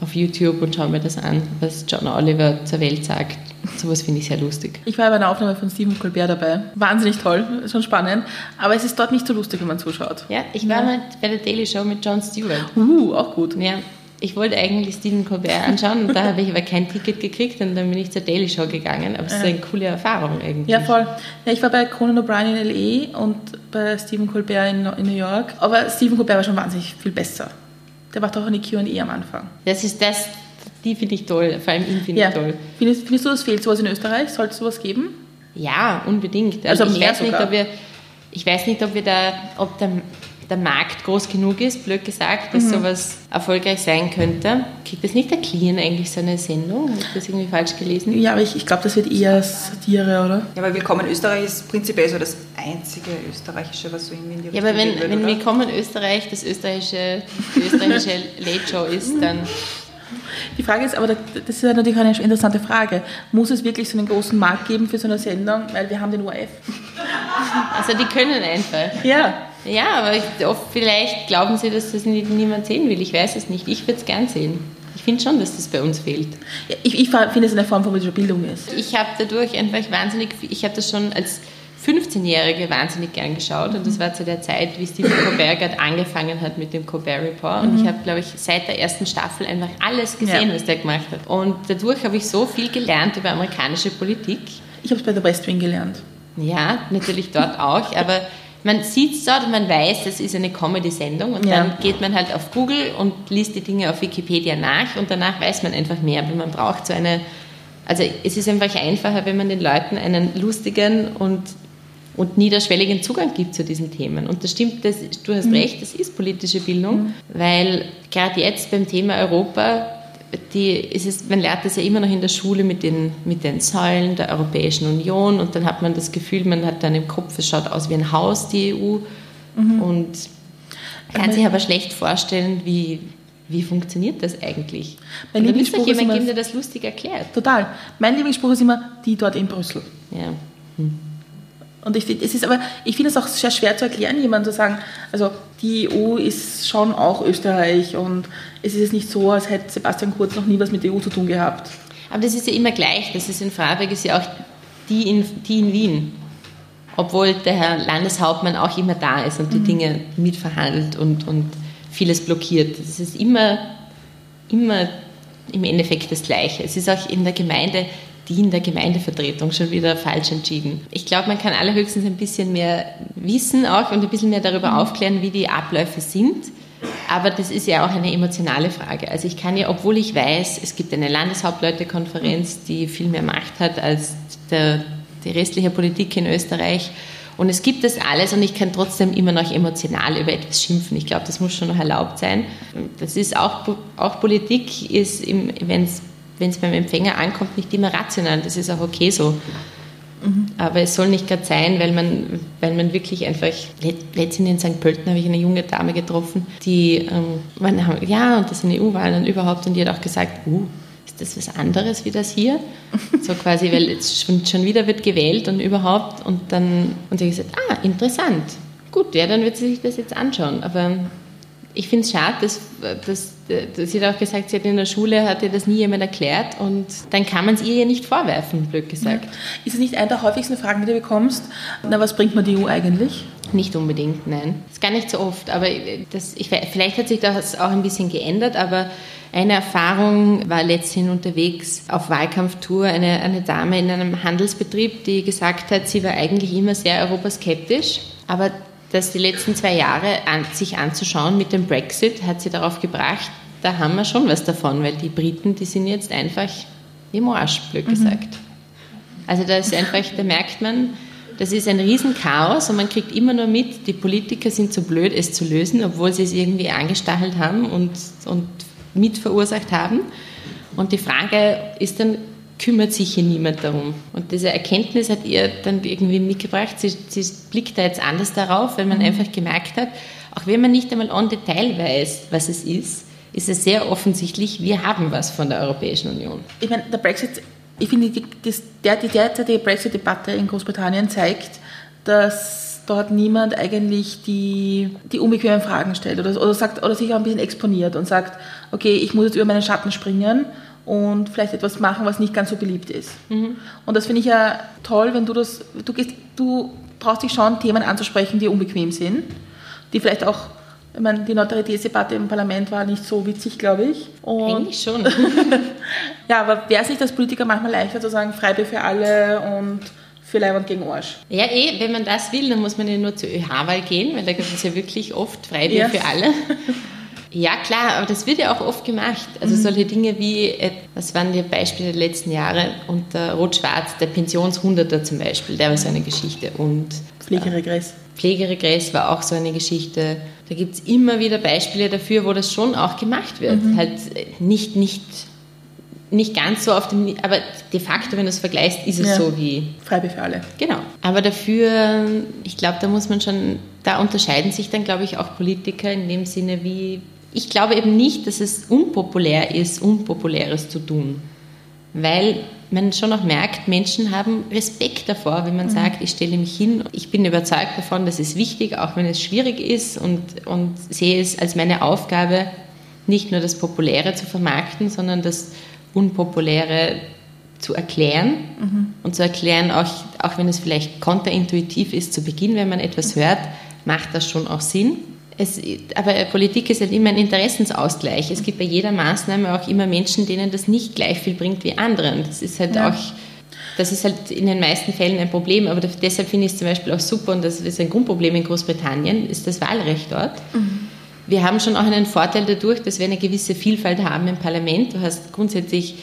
[SPEAKER 3] auf YouTube und schaue mir das an, was John Oliver zur Welt sagt. Sowas finde ich sehr lustig.
[SPEAKER 2] Ich war bei einer Aufnahme von Stephen Colbert dabei. Wahnsinnig toll, schon spannend. Aber es ist dort nicht so lustig, wenn man zuschaut.
[SPEAKER 3] Ja, ich war ja. mal bei der Daily Show mit Jon Stewart.
[SPEAKER 2] Uh, auch gut.
[SPEAKER 3] Ja, ich wollte eigentlich Stephen Colbert anschauen und da habe ich aber kein Ticket gekriegt und dann bin ich zur Daily Show gegangen. Aber es ist eine coole Erfahrung irgendwie.
[SPEAKER 2] Ja, voll. Ja, ich war bei Conan O'Brien in L.A. und bei Stephen Colbert in, in New York. Aber Stephen Colbert war schon wahnsinnig viel besser. Der macht auch eine Q&A am Anfang.
[SPEAKER 3] Das ist das, die finde ich toll, vor allem ihn finde ja. ich toll.
[SPEAKER 2] Findest, findest du, es fehlt sowas in Österreich? Sollte es sowas geben?
[SPEAKER 3] Ja, unbedingt. Also, also ich, weiß nicht, ob wir, ich weiß nicht, ob wir da, ob der, der Markt groß genug ist, blöd gesagt, dass mhm. sowas erfolgreich sein könnte. Kriegt das nicht der Clean eigentlich so eine Sendung? Habe ich das irgendwie falsch gelesen?
[SPEAKER 2] Ja, aber ich, ich glaube, das wird eher Satire, oder?
[SPEAKER 1] Ja, weil Willkommen Österreich ist prinzipiell so das einzige österreichische, was so irgendwie in die
[SPEAKER 3] Richtung Ja, aber wenn, wird, wenn Willkommen Österreich das österreichische, die österreichische Late Show ist, dann
[SPEAKER 2] die Frage ist aber, das ist ja natürlich eine interessante Frage. Muss es wirklich so einen großen Markt geben für so eine Sendung? Weil wir haben den ORF.
[SPEAKER 3] Also die können einfach.
[SPEAKER 2] Ja.
[SPEAKER 3] Ja, aber ich, oft, vielleicht glauben Sie, dass das niemand sehen will. Ich weiß es nicht. Ich würde es gern sehen. Ich finde schon, dass das bei uns fehlt.
[SPEAKER 2] Ja, ich, ich finde es eine Form von politischer Bildung ist.
[SPEAKER 3] Ich habe dadurch einfach wahnsinnig, ich habe das schon als 15-Jährige wahnsinnig gern geschaut und das war zu der Zeit, wie Stephen Colbert gerade angefangen hat mit dem Colbert Report und mhm. ich habe, glaube ich, seit der ersten Staffel einfach alles gesehen, ja. was der gemacht hat. Und dadurch habe ich so viel gelernt über amerikanische Politik.
[SPEAKER 2] Ich habe es bei der West Wing gelernt.
[SPEAKER 3] Ja, natürlich dort auch, aber man sieht es dort und man weiß, das ist eine Comedy-Sendung und ja. dann geht man halt auf Google und liest die Dinge auf Wikipedia nach und danach weiß man einfach mehr, weil man braucht so eine, also es ist einfach einfacher, wenn man den Leuten einen lustigen und und niederschwelligen Zugang gibt zu diesen Themen. Und das stimmt, das, du hast mhm. recht, das ist politische Bildung, mhm. weil gerade jetzt beim Thema Europa, die, ist man lernt das ja immer noch in der Schule mit den, mit den Säulen der Europäischen Union und dann hat man das Gefühl, man hat dann im Kopf, es schaut aus wie ein Haus, die EU. Mhm. Und kann sich aber schlecht vorstellen, wie, wie funktioniert das eigentlich?
[SPEAKER 2] Mein da müsste jemand geben, der das lustig erklärt. Total. Mein Lieblingsspruch ist immer, die dort in Brüssel.
[SPEAKER 3] Ja. Hm.
[SPEAKER 2] Und ich, es ist aber, ich finde es auch sehr schwer zu erklären, jemandem zu sagen, also die EU ist schon auch Österreich und es ist jetzt nicht so, als hätte Sebastian Kurz noch nie was mit der EU zu tun gehabt.
[SPEAKER 3] Aber das ist ja immer gleich. Das ist in Freiburg ist ja auch die in, die in Wien. Obwohl der Herr Landeshauptmann auch immer da ist und die mhm. Dinge mitverhandelt und, und vieles blockiert. Das ist immer, immer im Endeffekt das Gleiche. Es ist auch in der Gemeinde die in der Gemeindevertretung schon wieder falsch entschieden. Ich glaube, man kann allerhöchstens ein bisschen mehr wissen auch und ein bisschen mehr darüber mhm. aufklären, wie die Abläufe sind. Aber das ist ja auch eine emotionale Frage. Also ich kann ja, obwohl ich weiß, es gibt eine Landeshauptleutekonferenz, die viel mehr Macht hat als der, die restliche Politik in Österreich. Und es gibt das alles und ich kann trotzdem immer noch emotional über etwas schimpfen. Ich glaube, das muss schon noch erlaubt sein. Das ist auch, auch Politik ist, wenn es wenn es beim Empfänger ankommt, nicht immer rational. Das ist auch okay so. Mhm. Aber es soll nicht gerade sein, weil man, weil man wirklich einfach, letztens in St. Pölten habe ich eine junge Dame getroffen, die, ähm, man, ja, und das sind EU-Wahlen und überhaupt, und die hat auch gesagt, uh, ist das was anderes wie das hier? So quasi, weil jetzt schon, schon wieder wird gewählt und überhaupt, und dann, und sie hat gesagt, ah, interessant. Gut, ja, dann wird sie sich das jetzt anschauen. Aber ich finde es schade, dass, dass, dass, sie hat auch gesagt, sie hat in der Schule hat ihr das nie jemand erklärt und dann kann man es ihr ja nicht vorwerfen, blöd gesagt.
[SPEAKER 2] Ist es nicht eine der häufigsten Fragen, die du bekommst? Na, was bringt man die EU eigentlich?
[SPEAKER 3] Nicht unbedingt, nein. Das ist gar nicht so oft, aber das, ich, vielleicht hat sich das auch ein bisschen geändert, aber eine Erfahrung war letztens unterwegs auf Wahlkampftour eine, eine Dame in einem Handelsbetrieb, die gesagt hat, sie war eigentlich immer sehr europaskeptisch, aber das die letzten zwei Jahre an, sich anzuschauen mit dem Brexit hat sie darauf gebracht, da haben wir schon was davon, weil die Briten, die sind jetzt einfach im Arsch, blöd mhm. gesagt. Mhm. Also da ist einfach, da merkt man, das ist ein Riesenchaos und man kriegt immer nur mit, die Politiker sind zu blöd, es zu lösen, obwohl sie es irgendwie angestachelt haben und, und mit verursacht haben. Und die Frage ist dann, kümmert sich hier niemand darum. Und diese Erkenntnis hat ihr dann irgendwie mitgebracht. Sie, sie blickt da jetzt anders darauf, weil man mhm. einfach gemerkt hat, auch wenn man nicht einmal on Detail weiß, was es ist, ist es sehr offensichtlich, wir haben was von der Europäischen Union.
[SPEAKER 2] Ich meine, der Brexit, ich finde, die, das, der, die derzeitige Brexit-Debatte in Großbritannien zeigt, dass dort niemand eigentlich die, die unbequemen Fragen stellt oder, oder, sagt, oder sich auch ein bisschen exponiert und sagt, okay, ich muss jetzt über meinen Schatten springen und vielleicht etwas machen, was nicht ganz so beliebt ist. Mhm. Und das finde ich ja toll, wenn du das, du gehst, du traust dich schon, Themen anzusprechen, die unbequem sind, die vielleicht auch, ich meine, die Neutralitätsdebatte im Parlament war nicht so witzig, glaube ich.
[SPEAKER 3] Und Eigentlich schon.
[SPEAKER 2] ja, aber wäre es nicht als Politiker manchmal leichter zu sagen, Freibier für alle und für Leibwand gegen Arsch.
[SPEAKER 3] Ja, eh, wenn man das will, dann muss man ja nur zur ÖH-Wahl gehen, weil da gibt es ja wirklich oft Freibier ja. für alle. Ja, klar, aber das wird ja auch oft gemacht. Also mhm. solche Dinge wie, äh, was waren die Beispiele der letzten Jahre unter Rot-Schwarz, der Pensionshunderter zum Beispiel, der war so eine Geschichte. Und
[SPEAKER 2] Pflegeregress.
[SPEAKER 3] Äh, Pflegeregress war auch so eine Geschichte. Da gibt es immer wieder Beispiele dafür, wo das schon auch gemacht wird. Mhm. Halt äh, nicht, nicht, nicht ganz so auf dem, aber de facto, wenn du es vergleichst, ist es ja. so wie.
[SPEAKER 2] Freibier für alle.
[SPEAKER 3] Genau. Aber dafür, ich glaube, da muss man schon, da unterscheiden sich dann, glaube ich, auch Politiker in dem Sinne, wie ich glaube eben nicht, dass es unpopulär ist, Unpopuläres zu tun. weil man schon auch merkt, Menschen haben Respekt davor, wenn man mhm. sagt, ich stelle mich hin. Ich bin überzeugt davon, dass es wichtig, auch wenn es schwierig ist und, und sehe es als meine Aufgabe, nicht nur das Populäre zu vermarkten, sondern das Unpopuläre zu erklären mhm. und zu erklären, auch, auch wenn es vielleicht konterintuitiv ist zu Beginn, wenn man etwas hört, macht das schon auch Sinn. Es, aber Politik ist halt immer ein Interessensausgleich. Es gibt bei jeder Maßnahme auch immer Menschen, denen das nicht gleich viel bringt wie anderen. Das ist halt ja. auch, das ist halt in den meisten Fällen ein Problem. Aber deshalb finde ich es zum Beispiel auch super und das ist ein Grundproblem in Großbritannien, ist das Wahlrecht dort. Mhm. Wir haben schon auch einen Vorteil dadurch, dass wir eine gewisse Vielfalt haben im Parlament. Du hast grundsätzlich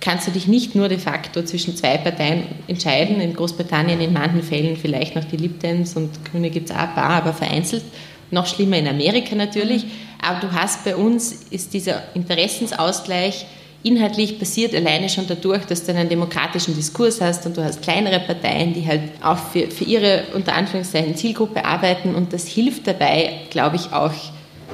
[SPEAKER 3] kannst du dich nicht nur de facto zwischen zwei Parteien entscheiden. In Großbritannien in manchen Fällen vielleicht noch die Lib Dems und Grüne gibt es auch ein paar, aber vereinzelt. Noch schlimmer in Amerika natürlich. Aber du hast bei uns, ist dieser Interessensausgleich inhaltlich passiert alleine schon dadurch, dass du einen demokratischen Diskurs hast und du hast kleinere Parteien, die halt auch für, für ihre unter Anführungszeichen Zielgruppe arbeiten und das hilft dabei, glaube ich, auch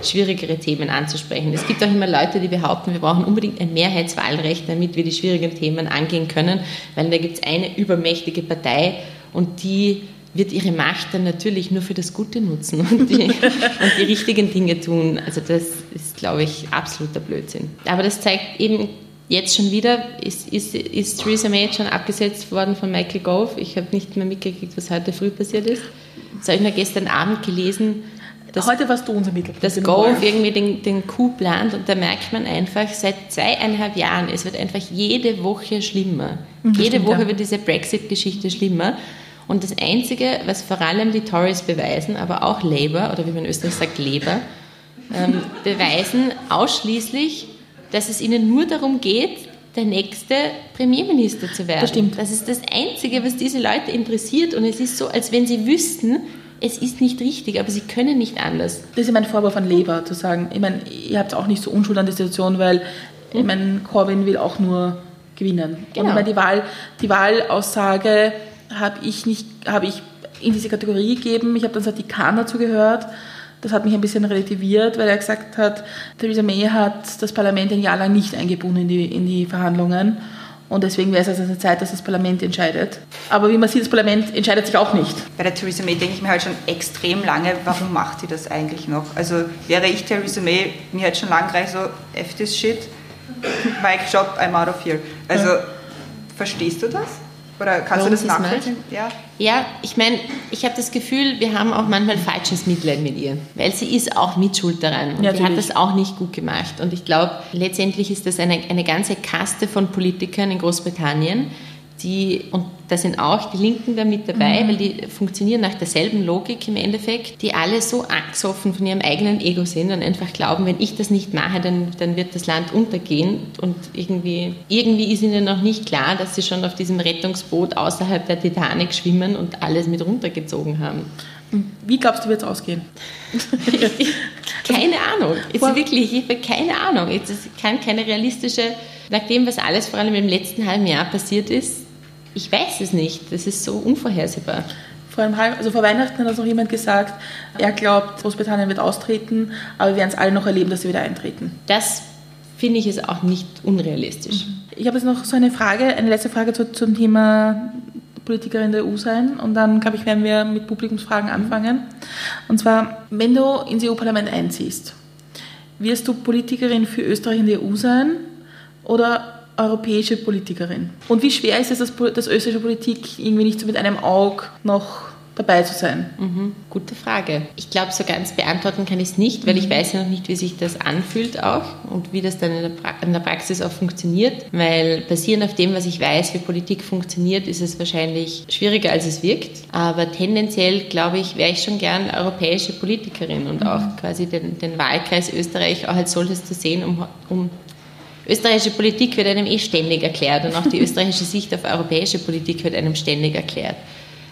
[SPEAKER 3] schwierigere Themen anzusprechen. Es gibt auch immer Leute, die behaupten, wir brauchen unbedingt ein Mehrheitswahlrecht, damit wir die schwierigen Themen angehen können, weil da gibt es eine übermächtige Partei und die wird ihre Macht dann natürlich nur für das Gute nutzen und die, und die richtigen Dinge tun. Also das ist, glaube ich, absoluter Blödsinn. Aber das zeigt eben jetzt schon wieder, ist, ist, ist Theresa May schon abgesetzt worden von Michael Gove. Ich habe nicht mehr mitgekriegt, was heute früh passiert ist. Das habe ich mir gestern Abend gelesen
[SPEAKER 2] das, Heute warst du unser Mittelpunkt.
[SPEAKER 3] Das Golf irgendwie den, den Coup plant und da merkt man einfach, seit zweieinhalb Jahren, es wird einfach jede Woche schlimmer. Mhm, jede stimmt, Woche ja. wird diese Brexit-Geschichte schlimmer. Und das Einzige, was vor allem die Tories beweisen, aber auch Labour, oder wie man in Österreich sagt, Labour, ähm, beweisen ausschließlich, dass es ihnen nur darum geht, der nächste Premierminister zu werden.
[SPEAKER 2] Das stimmt.
[SPEAKER 3] Das ist das Einzige, was diese Leute interessiert. Und es ist so, als wenn sie wüssten, es ist nicht richtig, aber sie können nicht anders.
[SPEAKER 2] Das ist mein Vorwurf an Labour, zu sagen, ich meine, ihr habt auch nicht so Unschuld an der Situation, weil ich meine, Corbyn will auch nur gewinnen. Genau. Und meine, die, Wahl, die Wahlaussage habe ich, nicht, hab ich in diese Kategorie gegeben. Ich habe dann Satikan dazu gehört. Das hat mich ein bisschen relativiert, weil er gesagt hat, Theresa May hat das Parlament ein Jahr lang nicht eingebunden in die, in die Verhandlungen. Und deswegen wäre es also eine Zeit, dass das Parlament entscheidet. Aber wie man sieht, das Parlament entscheidet sich auch nicht.
[SPEAKER 1] Bei der Theresa May denke ich mir halt schon extrem lange, warum macht sie das eigentlich noch? Also wäre ich Theresa May, mir hat schon lange gereicht so, F this shit, Mike Job, I'm out of here. Also ja. verstehst du das? Oder kannst Warum du das nachvollziehen?
[SPEAKER 3] Ja. ja, ich meine, ich habe das Gefühl, wir haben auch manchmal falsches Mitleid mit ihr, weil sie ist auch mitschuld daran und ja, sie hat das auch nicht gut gemacht. Und ich glaube, letztendlich ist das eine, eine ganze Kaste von Politikern in Großbritannien, die, und da sind auch die Linken da mit dabei, mhm. weil die funktionieren nach derselben Logik im Endeffekt, die alle so angstoffen von ihrem eigenen Ego sind und einfach glauben, wenn ich das nicht mache, dann, dann wird das Land untergehen und irgendwie, irgendwie ist ihnen noch nicht klar, dass sie schon auf diesem Rettungsboot außerhalb der Titanic schwimmen und alles mit runtergezogen haben.
[SPEAKER 2] Wie glaubst du, wird es ausgehen?
[SPEAKER 3] keine Ahnung. Jetzt wirklich, ich habe keine Ahnung. Jetzt kann keine realistische, nach dem, was alles vor allem im letzten halben Jahr passiert ist, ich weiß es nicht. Das ist so unvorhersehbar.
[SPEAKER 2] Vor, einem halb, also vor Weihnachten hat uns noch jemand gesagt, er glaubt, Großbritannien wird austreten, aber wir werden es alle noch erleben, dass sie wieder eintreten.
[SPEAKER 3] Das finde ich ist auch nicht unrealistisch. Mhm.
[SPEAKER 2] Ich habe jetzt noch so eine Frage, eine letzte Frage zu, zum Thema Politikerin der EU sein und dann, glaube ich, werden wir mit Publikumsfragen anfangen. Und zwar, wenn du ins EU-Parlament einziehst, wirst du Politikerin für Österreich in der EU sein oder europäische Politikerin. Und wie schwer ist es, dass, dass österreichische Politik irgendwie nicht so mit einem Auge noch dabei zu sein?
[SPEAKER 3] Mhm, gute Frage. Ich glaube, so ganz beantworten kann ich es nicht, weil mhm. ich weiß ja noch nicht, wie sich das anfühlt auch und wie das dann in der, pra in der, Praxis auch funktioniert. Weil basierend auf dem, was ich weiß, wie Politik funktioniert, ist es wahrscheinlich schwieriger, als es wirkt. Aber tendenziell, glaube ich, wäre ich schon gern europäische Politikerin und mhm. auch quasi den, den, Wahlkreis Österreich auch als solches zu sehen, um, um österreichische Politik wird einem eh ständig erklärt und auch die österreichische Sicht auf europäische Politik wird einem ständig erklärt.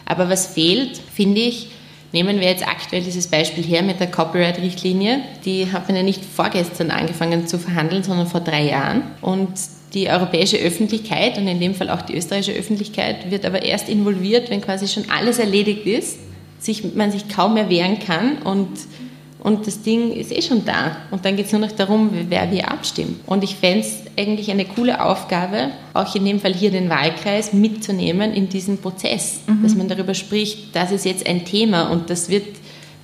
[SPEAKER 3] Aber was fehlt, finde ich, nehmen wir jetzt aktuell dieses Beispiel her mit der Copyright-Richtlinie. Die hat man ja nicht vorgestern angefangen zu verhandeln, sondern vor drei Jahren. Und die europäische Öffentlichkeit und in dem Fall auch die österreichische Öffentlichkeit wird aber erst involviert, wenn quasi schon alles erledigt ist, sich, man sich kaum mehr wehren kann und und das Ding ist eh schon da. Und dann geht es nur noch darum, wer wie abstimmt. Und ich fände es eigentlich eine coole Aufgabe, auch in dem Fall hier den Wahlkreis mitzunehmen in diesen Prozess, mhm. dass man darüber spricht, das ist jetzt ein Thema und das wird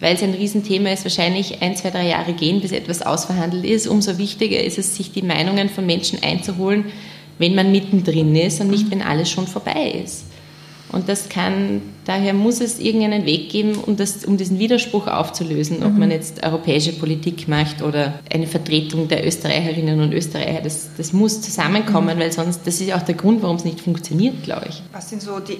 [SPEAKER 3] weil es ein Riesenthema ist, wahrscheinlich ein, zwei, drei Jahre gehen, bis etwas ausverhandelt ist. Umso wichtiger ist es, sich die Meinungen von Menschen einzuholen, wenn man mittendrin ist und nicht, mhm. wenn alles schon vorbei ist. Und das kann, daher muss es irgendeinen Weg geben, um, das, um diesen Widerspruch aufzulösen, ob mhm. man jetzt europäische Politik macht oder eine Vertretung der Österreicherinnen und Österreicher. Das, das muss zusammenkommen, mhm. weil sonst, das ist ja auch der Grund, warum es nicht funktioniert, glaube ich.
[SPEAKER 1] Was sind so die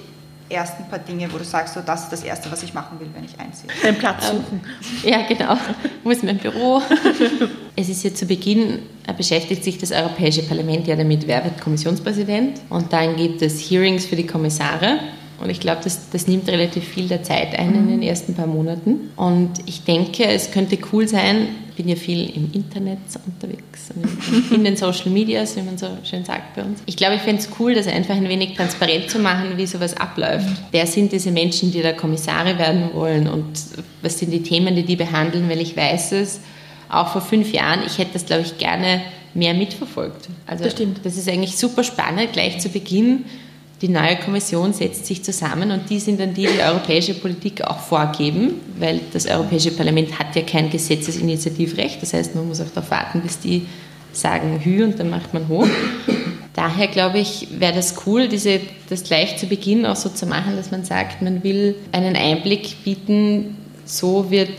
[SPEAKER 1] ersten paar Dinge, wo du sagst, so, das ist das Erste, was ich machen will, wenn ich einziehe?
[SPEAKER 2] Den Platz ähm, suchen.
[SPEAKER 3] ja, genau. Wo ist mein Büro? es ist ja zu Beginn, äh, beschäftigt sich das Europäische Parlament ja damit, wer wird Kommissionspräsident. Und dann gibt es Hearings für die Kommissare. Und ich glaube, das, das nimmt relativ viel der Zeit ein in den mhm. ersten paar Monaten. Und ich denke, es könnte cool sein, ich bin ja viel im Internet unterwegs, in den Social Medias, wie man so schön sagt bei uns. Ich glaube, ich fände es cool, das einfach ein wenig transparent zu machen, wie sowas abläuft. Mhm. Wer sind diese Menschen, die da Kommissare werden wollen und was sind die Themen, die die behandeln, weil ich weiß es, auch vor fünf Jahren, ich hätte das, glaube ich, gerne mehr mitverfolgt. Also das stimmt. Das ist eigentlich super spannend, gleich zu Beginn die neue Kommission setzt sich zusammen und die sind dann die, die europäische Politik auch vorgeben, weil das Europäische Parlament hat ja kein Gesetzesinitiativrecht. Das heißt, man muss auch darauf warten, bis die sagen Hü und dann macht man hoch. Daher glaube ich, wäre das cool, diese, das gleich zu Beginn auch so zu machen, dass man sagt, man will einen Einblick bieten, so wird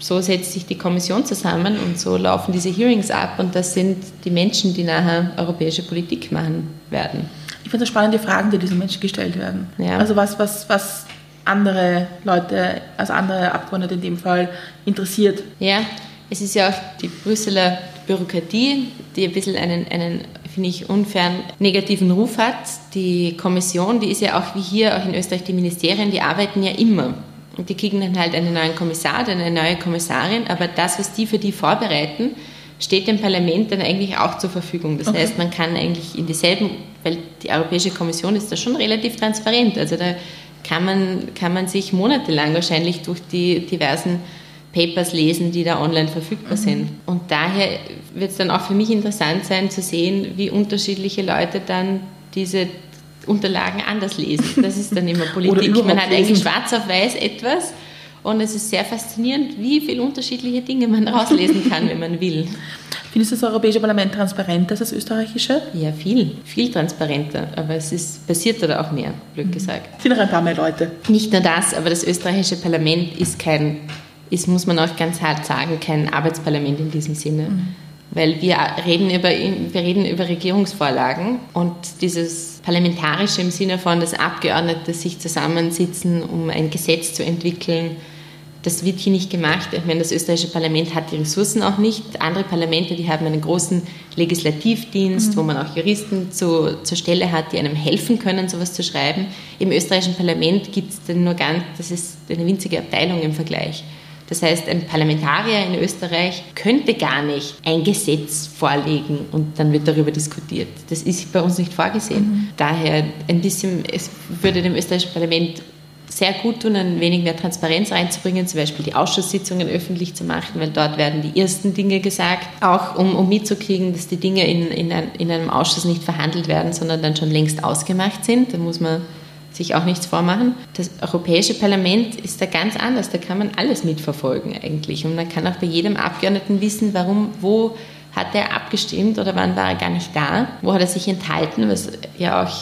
[SPEAKER 3] so setzt sich die Kommission zusammen und so laufen diese Hearings ab und das sind die Menschen, die nachher europäische Politik machen werden
[SPEAKER 2] ich finde es spannende Fragen, die diesen Menschen gestellt werden. Ja. Also was, was, was andere Leute, also andere Abgeordnete in dem Fall interessiert.
[SPEAKER 3] Ja, es ist ja auch die Brüsseler Bürokratie, die ein bisschen einen, einen finde ich, unfairen negativen Ruf hat. Die Kommission, die ist ja auch wie hier, auch in Österreich, die Ministerien, die arbeiten ja immer. Und die kriegen dann halt einen neuen Kommissar, eine neue Kommissarin, aber das, was die für die vorbereiten, steht dem Parlament dann eigentlich auch zur Verfügung. Das okay. heißt, man kann eigentlich in dieselben, weil die Europäische Kommission ist da schon relativ transparent. Also da kann man, kann man sich monatelang wahrscheinlich durch die diversen Papers lesen, die da online verfügbar mhm. sind. Und daher wird es dann auch für mich interessant sein zu sehen, wie unterschiedliche Leute dann diese Unterlagen anders lesen. Das ist dann immer Politik. Man hat eigentlich schwarz auf weiß etwas und es ist sehr faszinierend, wie viele unterschiedliche Dinge man rauslesen kann, wenn man will.
[SPEAKER 2] Findest du das Europäische Parlament transparenter als das österreichische?
[SPEAKER 3] Ja, viel, viel transparenter. Aber es ist, passiert da auch mehr, blöd mhm. gesagt.
[SPEAKER 2] Es sind noch ein paar mehr Leute.
[SPEAKER 3] Nicht nur das, aber das österreichische Parlament ist kein, ist, muss man auch ganz hart sagen, kein Arbeitsparlament in diesem Sinne. Mhm. Weil wir reden, über, wir reden über Regierungsvorlagen und dieses Parlamentarische im Sinne von, dass Abgeordnete sich zusammensitzen, um ein Gesetz zu entwickeln, das wird hier nicht gemacht. Ich meine, das österreichische Parlament hat die Ressourcen auch nicht. Andere Parlamente, die haben einen großen Legislativdienst, mhm. wo man auch Juristen zu, zur Stelle hat, die einem helfen können, sowas zu schreiben. Im österreichischen Parlament gibt es nur ganz, das ist eine winzige Abteilung im Vergleich. Das heißt, ein Parlamentarier in Österreich könnte gar nicht ein Gesetz vorlegen und dann wird darüber diskutiert. Das ist bei uns nicht vorgesehen. Mhm. Daher ein bisschen, es würde dem österreichischen Parlament sehr gut tun, ein wenig mehr Transparenz reinzubringen, zum Beispiel die Ausschusssitzungen öffentlich zu machen, weil dort werden die ersten Dinge gesagt, auch um, um mitzukriegen, dass die Dinge in, in, ein, in einem Ausschuss nicht verhandelt werden, sondern dann schon längst ausgemacht sind. Da muss man sich auch nichts vormachen. Das Europäische Parlament ist da ganz anders. Da kann man alles mitverfolgen eigentlich. Und man kann auch bei jedem Abgeordneten wissen, warum, wo hat er abgestimmt oder wann war er gar nicht da, wo hat er sich enthalten, was ja auch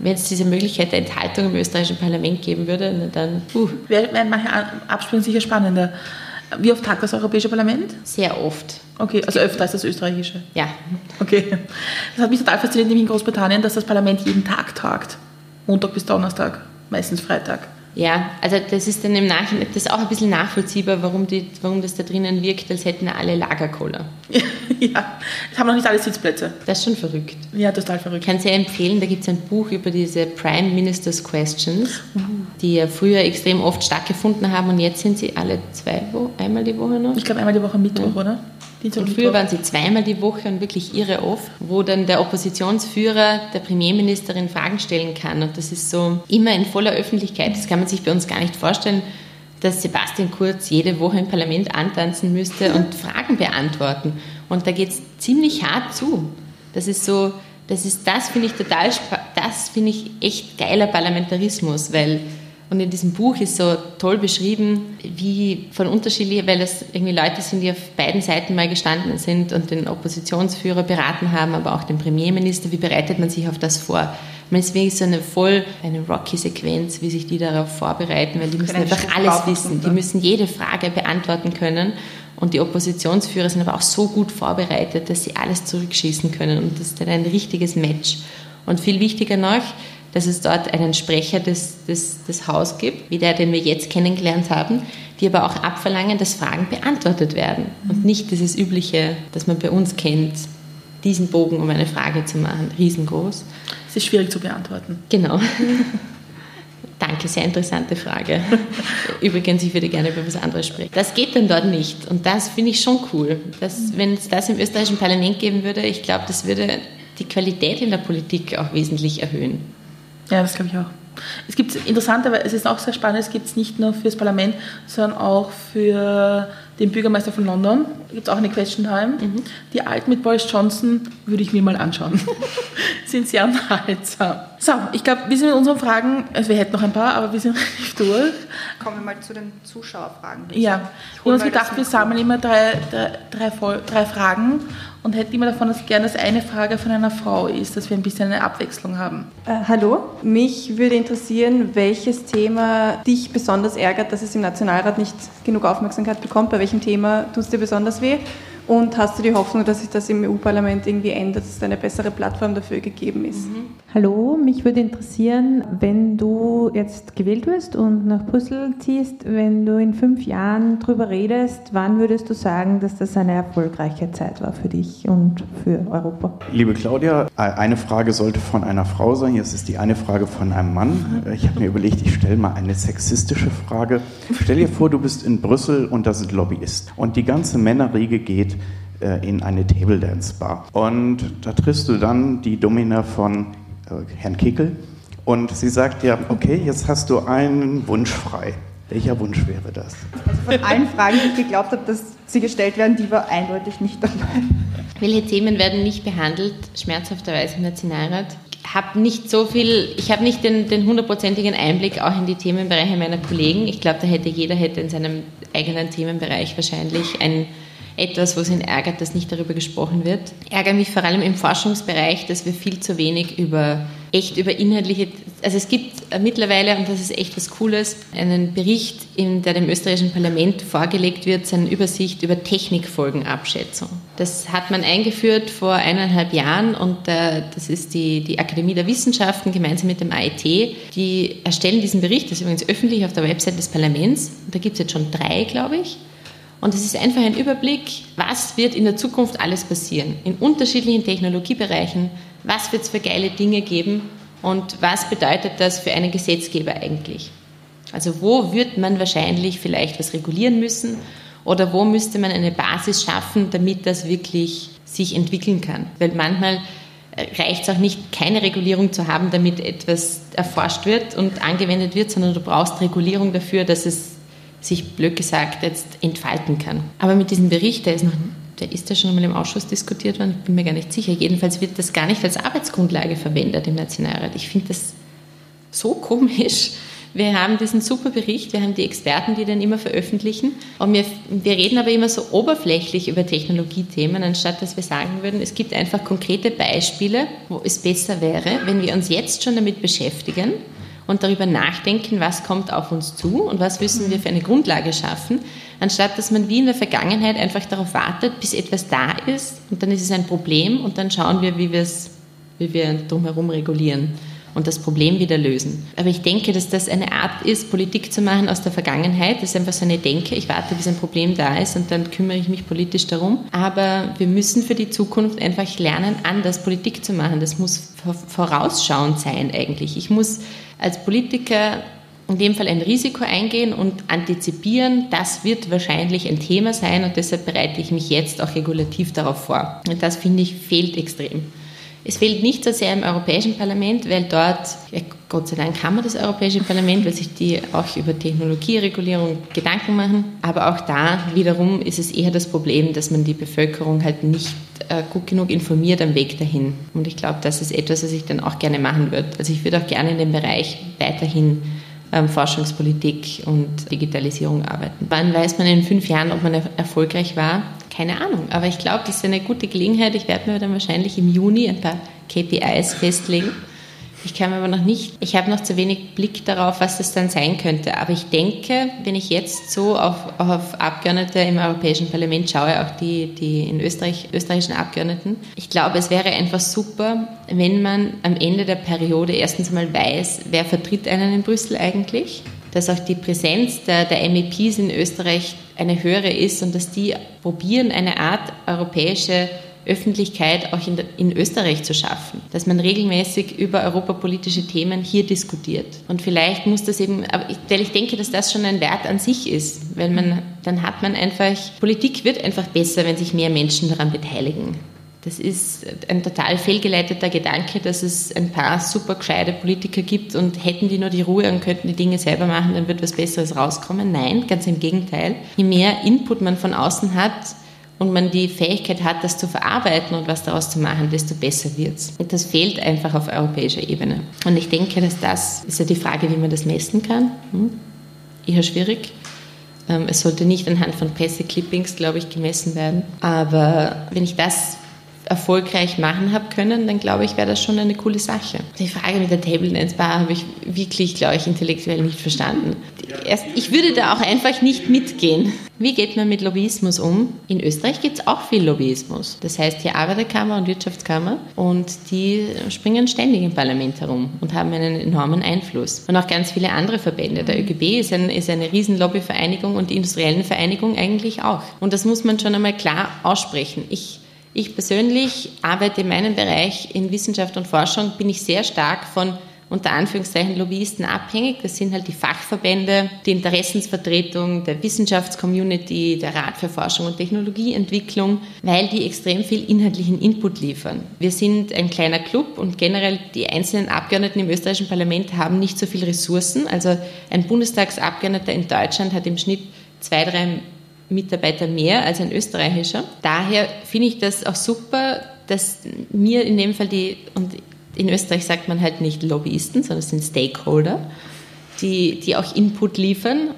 [SPEAKER 3] wenn es diese Möglichkeit der Enthaltung im österreichischen Parlament geben würde, dann.
[SPEAKER 2] Uh. Wären manche Absprünge sicher spannender. Wie oft tagt das Europäische Parlament?
[SPEAKER 3] Sehr oft.
[SPEAKER 2] Okay, also öfter als das österreichische?
[SPEAKER 3] Ja.
[SPEAKER 2] Okay. Das hat mich total fasziniert, nämlich in Großbritannien, dass das Parlament jeden Tag tagt. Montag bis Donnerstag, meistens Freitag.
[SPEAKER 3] Ja, also das ist dann im Nachhinein, das ist auch ein bisschen nachvollziehbar, warum, die, warum das da drinnen wirkt, als hätten alle Lagercola.
[SPEAKER 2] ja, es haben noch nicht alle Sitzplätze.
[SPEAKER 3] Das ist schon verrückt.
[SPEAKER 2] Ja, total verrückt.
[SPEAKER 3] Ich kann sehr empfehlen, da gibt es ein Buch über diese Prime Minister's Questions, mhm. die ja früher extrem oft stattgefunden haben und jetzt sind sie alle zwei Wochen, einmal die Woche noch?
[SPEAKER 2] Ich glaube einmal die Woche Mittwoch, ja. oder?
[SPEAKER 3] Dienstag und früher waren sie zweimal die Woche und wirklich irre oft, wo dann der Oppositionsführer der Premierministerin Fragen stellen kann. Und das ist so immer in voller Öffentlichkeit. Das kann man sich bei uns gar nicht vorstellen. Dass Sebastian Kurz jede Woche im Parlament antanzen müsste und Fragen beantworten. Und da geht es ziemlich hart zu. Das ist so, das ist, das finde ich total, das finde ich echt geiler Parlamentarismus, weil und in diesem Buch ist so toll beschrieben, wie von unterschiedlichen, weil das irgendwie Leute sind, die auf beiden Seiten mal gestanden sind und den Oppositionsführer beraten haben, aber auch den Premierminister. Wie bereitet man sich auf das vor? Man ist so eine voll eine rocky Sequenz, wie sich die darauf vorbereiten, weil die müssen einfach alles wissen. Die müssen jede Frage beantworten können. Und die Oppositionsführer sind aber auch so gut vorbereitet, dass sie alles zurückschießen können. Und das ist dann ein richtiges Match. Und viel wichtiger noch, dass es dort einen Sprecher des, des, des Haus gibt, wie der, den wir jetzt kennengelernt haben, die aber auch abverlangen, dass Fragen beantwortet werden. Und nicht dieses übliche, das man bei uns kennt, diesen Bogen, um eine Frage zu machen, riesengroß.
[SPEAKER 2] Es ist schwierig zu beantworten.
[SPEAKER 3] Genau. Danke, sehr interessante Frage. Übrigens, ich würde gerne über was anderes sprechen. Das geht dann dort nicht. Und das finde ich schon cool. Dass, wenn es das im österreichischen Parlament geben würde, ich glaube, das würde die Qualität in der Politik auch wesentlich erhöhen.
[SPEAKER 2] Ja, das glaube ich auch. Es gibt interessanterweise, es ist auch sehr spannend, es gibt es nicht nur fürs Parlament, sondern auch für den Bürgermeister von London. Gibt es auch eine Question Time. Mhm. Die Alten mit Boris Johnson würde ich mir mal anschauen. sind sehr unterhaltsam. So, ich glaube, wir sind mit unseren Fragen, also wir hätten noch ein paar, aber wir sind relativ durch.
[SPEAKER 1] Kommen wir mal zu den Zuschauerfragen.
[SPEAKER 2] Ja, wir haben uns gedacht, wir sammeln immer drei, drei, drei, drei Fragen und hätte immer davon dass gerne, dass eine Frage von einer Frau ist, dass wir ein bisschen eine Abwechslung haben.
[SPEAKER 4] Äh, hallo, mich würde interessieren, welches Thema dich besonders ärgert, dass es im Nationalrat nicht genug Aufmerksamkeit bekommt. Bei welchem Thema tut es dir besonders weh? Und hast du die Hoffnung, dass sich das im EU-Parlament irgendwie ändert, dass es eine bessere Plattform dafür gegeben ist? Mhm.
[SPEAKER 5] Hallo, mich würde interessieren, wenn du jetzt gewählt wirst und nach Brüssel ziehst, wenn du in fünf Jahren darüber redest, wann würdest du sagen, dass das eine erfolgreiche Zeit war für dich und für Europa?
[SPEAKER 6] Liebe Claudia, eine Frage sollte von einer Frau sein, jetzt ist die eine Frage von einem Mann. Ich habe mir überlegt, ich stelle mal eine sexistische Frage. Stell dir vor, du bist in Brüssel und da sind Lobbyisten und die ganze Männerriege geht in eine Table Dance Bar. Und da triffst du dann die Domina von äh, Herrn Kickel und sie sagt ja, okay, jetzt hast du einen Wunsch frei. Welcher Wunsch wäre das?
[SPEAKER 1] Also von allen Fragen, die ich geglaubt habe, dass sie gestellt werden, die war eindeutig nicht dabei.
[SPEAKER 3] Welche Themen werden nicht behandelt, schmerzhafterweise im Nationalrat? habe nicht so viel, ich habe nicht den hundertprozentigen Einblick auch in die Themenbereiche meiner Kollegen. Ich glaube, da hätte jeder hätte in seinem eigenen Themenbereich wahrscheinlich ein etwas, was ihn ärgert, dass nicht darüber gesprochen wird. Ärgert mich vor allem im Forschungsbereich, dass wir viel zu wenig über echt über inhaltliche, also es gibt mittlerweile, und das ist echt was Cooles, einen Bericht, in der dem österreichischen Parlament vorgelegt wird, seine Übersicht über Technikfolgenabschätzung. Das hat man eingeführt vor eineinhalb Jahren und äh, das ist die, die Akademie der Wissenschaften gemeinsam mit dem AIT. Die erstellen diesen Bericht, das ist übrigens öffentlich auf der Website des Parlaments. Da gibt es jetzt schon drei, glaube ich. Und es ist einfach ein Überblick, was wird in der Zukunft alles passieren, in unterschiedlichen Technologiebereichen, was wird es für geile Dinge geben und was bedeutet das für einen Gesetzgeber eigentlich. Also wo wird man wahrscheinlich vielleicht was regulieren müssen oder wo müsste man eine Basis schaffen, damit das wirklich sich entwickeln kann. Weil manchmal äh, reicht es auch nicht, keine Regulierung zu haben, damit etwas erforscht wird und angewendet wird, sondern du brauchst Regulierung dafür, dass es sich blöd gesagt jetzt entfalten kann. Aber mit diesem Bericht, der ist noch der ist ja schon einmal im Ausschuss diskutiert worden, ich bin mir gar nicht sicher. Jedenfalls wird das gar nicht als Arbeitsgrundlage verwendet im Nationalrat. Ich finde das so komisch. Wir haben diesen super Bericht, wir haben die Experten, die den immer veröffentlichen. Und wir, wir reden aber immer so oberflächlich über Technologiethemen, anstatt dass wir sagen würden, es gibt einfach konkrete Beispiele, wo es besser wäre, wenn wir uns jetzt schon damit beschäftigen und darüber nachdenken, was kommt auf uns zu und was müssen wir für eine Grundlage schaffen, anstatt dass man wie in der Vergangenheit einfach darauf wartet, bis etwas da ist und dann ist es ein Problem und dann schauen wir, wie, wir drumherum regulieren und das Problem wieder lösen. Aber ich denke, dass das eine Art ist, Politik zu machen aus der Vergangenheit. Das ist einfach so eine Denke. Ich warte, bis ein Problem da ist und dann kümmere ich mich politisch darum. Aber wir müssen für die Zukunft einfach lernen, anders Politik zu machen. Das muss vorausschauend sein eigentlich. Ich muss als Politiker in dem Fall ein Risiko eingehen und antizipieren, das wird wahrscheinlich ein Thema sein und deshalb bereite ich mich jetzt auch regulativ darauf vor. Und das finde ich fehlt extrem. Es fehlt nicht so sehr im Europäischen Parlament, weil dort Gott sei Dank haben wir das Europäische Parlament, weil sich die auch über Technologieregulierung Gedanken machen. Aber auch da wiederum ist es eher das Problem, dass man die Bevölkerung halt nicht äh, gut genug informiert am Weg dahin. Und ich glaube, das ist etwas, was ich dann auch gerne machen würde. Also ich würde auch gerne in dem Bereich weiterhin ähm, Forschungspolitik und Digitalisierung arbeiten. Wann weiß man in fünf Jahren, ob man erfolgreich war? Keine Ahnung. Aber ich glaube, das ist eine gute Gelegenheit. Ich werde mir dann wahrscheinlich im Juni ein paar KPIs festlegen ich kann aber noch nicht, ich habe noch zu wenig Blick darauf, was das dann sein könnte. Aber ich denke, wenn ich jetzt so auf, auf Abgeordnete im Europäischen Parlament schaue, auch die, die in Österreich, österreichischen Abgeordneten, ich glaube, es wäre einfach super, wenn man am Ende der Periode erstens mal weiß, wer vertritt einen in Brüssel eigentlich, dass auch die Präsenz der, der MEPs in Österreich eine höhere ist und dass die probieren, eine Art europäische Öffentlichkeit auch in, in, Österreich zu schaffen, dass man regelmäßig über europapolitische Themen hier diskutiert. Und vielleicht muss das eben, weil ich denke, dass das schon ein Wert an sich ist, weil man, dann hat man einfach, Politik wird einfach besser, wenn sich mehr Menschen daran beteiligen. Das ist ein total fehlgeleiteter Gedanke, dass es ein paar super gescheite Politiker gibt und hätten die nur die Ruhe und könnten die Dinge selber machen, dann wird was Besseres rauskommen. Nein, ganz im Gegenteil. Je mehr Input man von außen hat, und man die Fähigkeit hat, das zu verarbeiten und was daraus zu machen, desto besser wird es. Und das fehlt einfach auf europäischer Ebene. Und ich denke, dass das ist ja die Frage, wie man das messen kann. Hm? Eher schwierig. Ähm, es sollte nicht anhand von Presseclippings, glaube ich, gemessen werden. Aber wenn ich das erfolgreich machen habe können, dann glaube ich, wäre das schon eine coole Sache. Die Frage mit der Table Dance Bar habe ich wirklich, glaube ich, intellektuell nicht verstanden. Ich würde da auch einfach nicht mitgehen. Wie geht man mit Lobbyismus um? In Österreich gibt es auch viel Lobbyismus. Das heißt hier Arbeiterkammer und Wirtschaftskammer und die springen ständig im Parlament herum und haben einen enormen Einfluss. Und auch ganz viele andere Verbände. Der ÖGB ist, ein, ist eine riesen Lobbyvereinigung und die industriellen Vereinigung eigentlich auch. Und das muss man schon einmal klar aussprechen. Ich ich persönlich arbeite in meinem Bereich in Wissenschaft und Forschung, bin ich sehr stark von unter Anführungszeichen Lobbyisten abhängig. Das sind halt die Fachverbände, die Interessensvertretung der Wissenschaftscommunity, der Rat für Forschung und Technologieentwicklung, weil die extrem viel inhaltlichen Input liefern. Wir sind ein kleiner Club und generell die einzelnen Abgeordneten im österreichischen Parlament haben nicht so viele Ressourcen. Also ein Bundestagsabgeordneter in Deutschland hat im Schnitt zwei, drei Mitarbeiter mehr als ein österreichischer. Daher finde ich das auch super, dass mir in dem Fall die, und in Österreich sagt man halt nicht Lobbyisten, sondern es sind Stakeholder, die, die auch Input liefern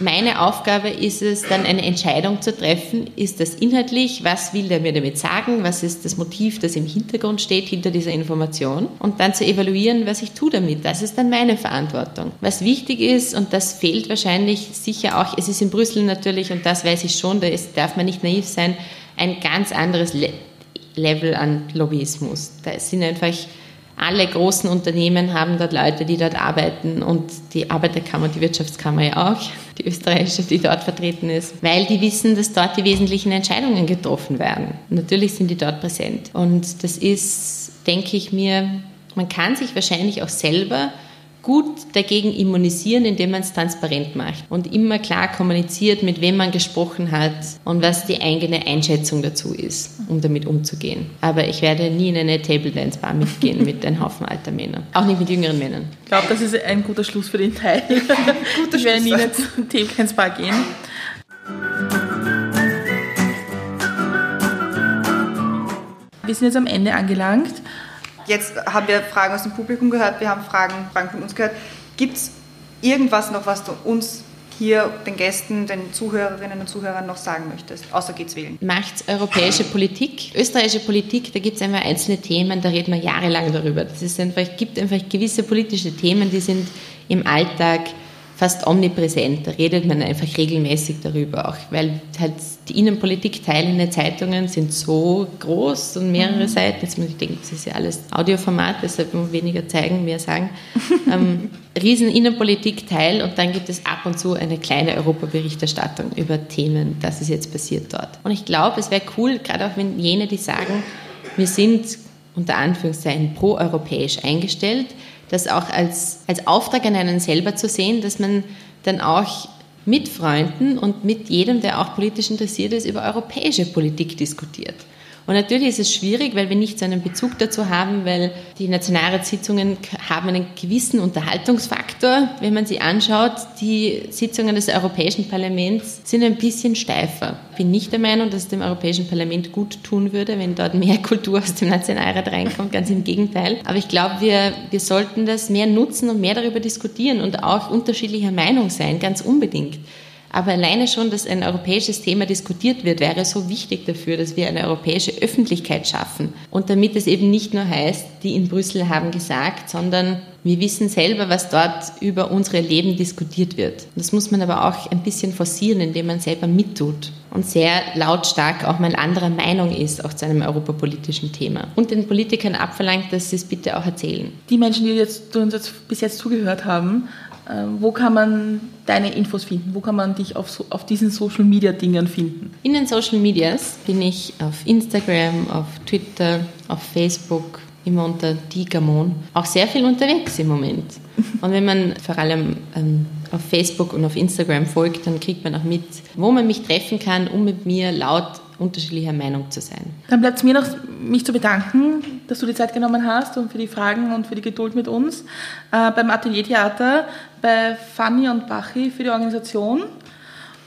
[SPEAKER 3] meine Aufgabe ist es, dann eine Entscheidung zu treffen. Ist das inhaltlich? Was will der mir damit sagen? Was ist das Motiv, das im Hintergrund steht, hinter dieser Information? Und dann zu evaluieren, was ich tue damit. Das ist dann meine Verantwortung. Was wichtig ist, und das fehlt wahrscheinlich sicher auch, es ist in Brüssel natürlich, und das weiß ich schon, da ist, darf man nicht naiv sein, ein ganz anderes Level an Lobbyismus. Da sind einfach alle großen Unternehmen haben dort Leute, die dort arbeiten und die Arbeiterkammer, die Wirtschaftskammer ja auch, die österreichische, die dort vertreten ist, weil die wissen, dass dort die wesentlichen Entscheidungen getroffen werden. Natürlich sind die dort präsent. Und das ist, denke ich mir, man kann sich wahrscheinlich auch selber gut dagegen immunisieren, indem man es transparent macht und immer klar kommuniziert, mit wem man gesprochen hat und was die eigene Einschätzung dazu ist, um damit umzugehen. Aber ich werde nie in eine Table Dance Bar mitgehen mit einem Haufen alter Männer. Auch nicht mit jüngeren Männern.
[SPEAKER 2] Ich glaube, das ist ein guter Schluss für den Teil. guter ich werde nie in eine Table Dance Bar gehen. Wir sind jetzt am Ende angelangt.
[SPEAKER 1] Jetzt haben wir Fragen aus dem Publikum gehört, wir haben Fragen, Fragen von uns gehört. Gibt es irgendwas noch, was du uns hier den Gästen, den Zuhörerinnen und Zuhörern noch sagen möchtest, außer geht's wählen?
[SPEAKER 3] Macht's europäische Politik. Österreichische Politik, da gibt es einfach einzelne Themen, da reden wir jahrelang darüber. Es gibt einfach gewisse politische Themen, die sind im Alltag fast omnipräsent. Da redet man einfach regelmäßig darüber, auch weil halt die Innenpolitikteile in den Zeitungen sind so groß und mehrere mhm. Seiten. Jetzt muss ich denken, das ist ja alles Audioformat, deshalb muss weniger zeigen, mehr sagen. ähm, riesen Innenpolitikteil und dann gibt es ab und zu eine kleine Europaberichterstattung über Themen, das ist jetzt passiert dort. Und ich glaube, es wäre cool, gerade auch wenn jene, die sagen, wir sind unter Anführungszeichen proeuropäisch eingestellt, das auch als, als Auftrag an einen selber zu sehen, dass man dann auch mit Freunden und mit jedem, der auch politisch interessiert ist, über europäische Politik diskutiert. Und natürlich ist es schwierig, weil wir nicht so einen Bezug dazu haben, weil die Nationalratssitzungen haben einen gewissen Unterhaltungsfaktor. Wenn man sie anschaut, die Sitzungen des Europäischen Parlaments sind ein bisschen steifer. Ich bin nicht der Meinung, dass es dem Europäischen Parlament gut tun würde, wenn dort mehr Kultur aus dem Nationalrat reinkommt. Ganz im Gegenteil. Aber ich glaube, wir, wir sollten das mehr nutzen und mehr darüber diskutieren und auch unterschiedlicher Meinung sein, ganz unbedingt. Aber alleine schon, dass ein europäisches Thema diskutiert wird, wäre so wichtig dafür, dass wir eine europäische Öffentlichkeit schaffen. Und damit es eben nicht nur heißt, die in Brüssel haben gesagt, sondern wir wissen selber, was dort über unsere Leben diskutiert wird. Das muss man aber auch ein bisschen forcieren, indem man selber mittut und sehr lautstark auch mal anderer Meinung ist, auch zu einem europapolitischen Thema. Und den Politikern abverlangt, dass sie es bitte auch erzählen.
[SPEAKER 2] Die Menschen, die jetzt, die uns jetzt bis jetzt zugehört haben, wo kann man deine Infos finden? Wo kann man dich auf, auf diesen Social Media Dingen finden?
[SPEAKER 3] In den Social Medias bin ich auf Instagram, auf Twitter, auf Facebook, immer unter Digamon, auch sehr viel unterwegs im Moment. Und wenn man vor allem ähm, auf Facebook und auf Instagram folgt, dann kriegt man auch mit, wo man mich treffen kann, um mit mir laut unterschiedlicher Meinung zu sein.
[SPEAKER 2] Dann bleibt es mir noch, mich zu bedanken, dass du die Zeit genommen hast und für die Fragen und für die Geduld mit uns. Äh, beim Ateliertheater, bei Fanny und Bachi für die Organisation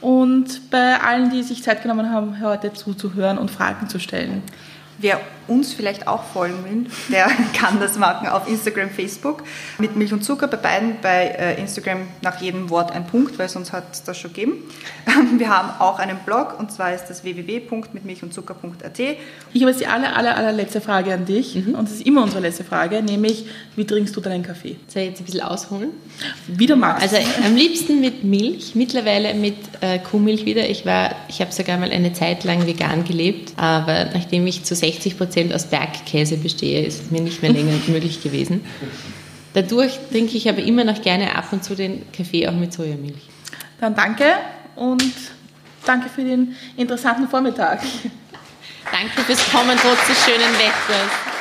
[SPEAKER 2] und bei allen, die sich Zeit genommen haben, heute zuzuhören und Fragen zu stellen.
[SPEAKER 1] Wer uns vielleicht auch folgen will, der kann das machen auf Instagram, Facebook mit Milch und Zucker. Bei beiden bei äh, Instagram nach jedem Wort ein Punkt, weil sonst hat es das schon gegeben. Wir haben auch einen Blog und zwar ist das www.mitmilchundzucker.at.
[SPEAKER 2] Ich habe jetzt die aller, aller, allerletzte Frage an dich mhm. und das ist immer unsere letzte Frage, nämlich wie trinkst du deinen Kaffee?
[SPEAKER 3] Soll ich jetzt ein bisschen ausholen?
[SPEAKER 2] Wie du magst.
[SPEAKER 3] Also am liebsten mit Milch, mittlerweile mit äh, Kuhmilch wieder. Ich war, ich habe sogar mal eine Zeit lang vegan gelebt, aber nachdem ich zu 60 Prozent aus Bergkäse bestehe, ist mir nicht mehr länger möglich gewesen. Dadurch trinke ich aber immer noch gerne ab und zu den Kaffee auch mit Sojamilch.
[SPEAKER 2] Dann danke und danke für den interessanten Vormittag.
[SPEAKER 3] Danke fürs Kommen trotz des schönen Wetters.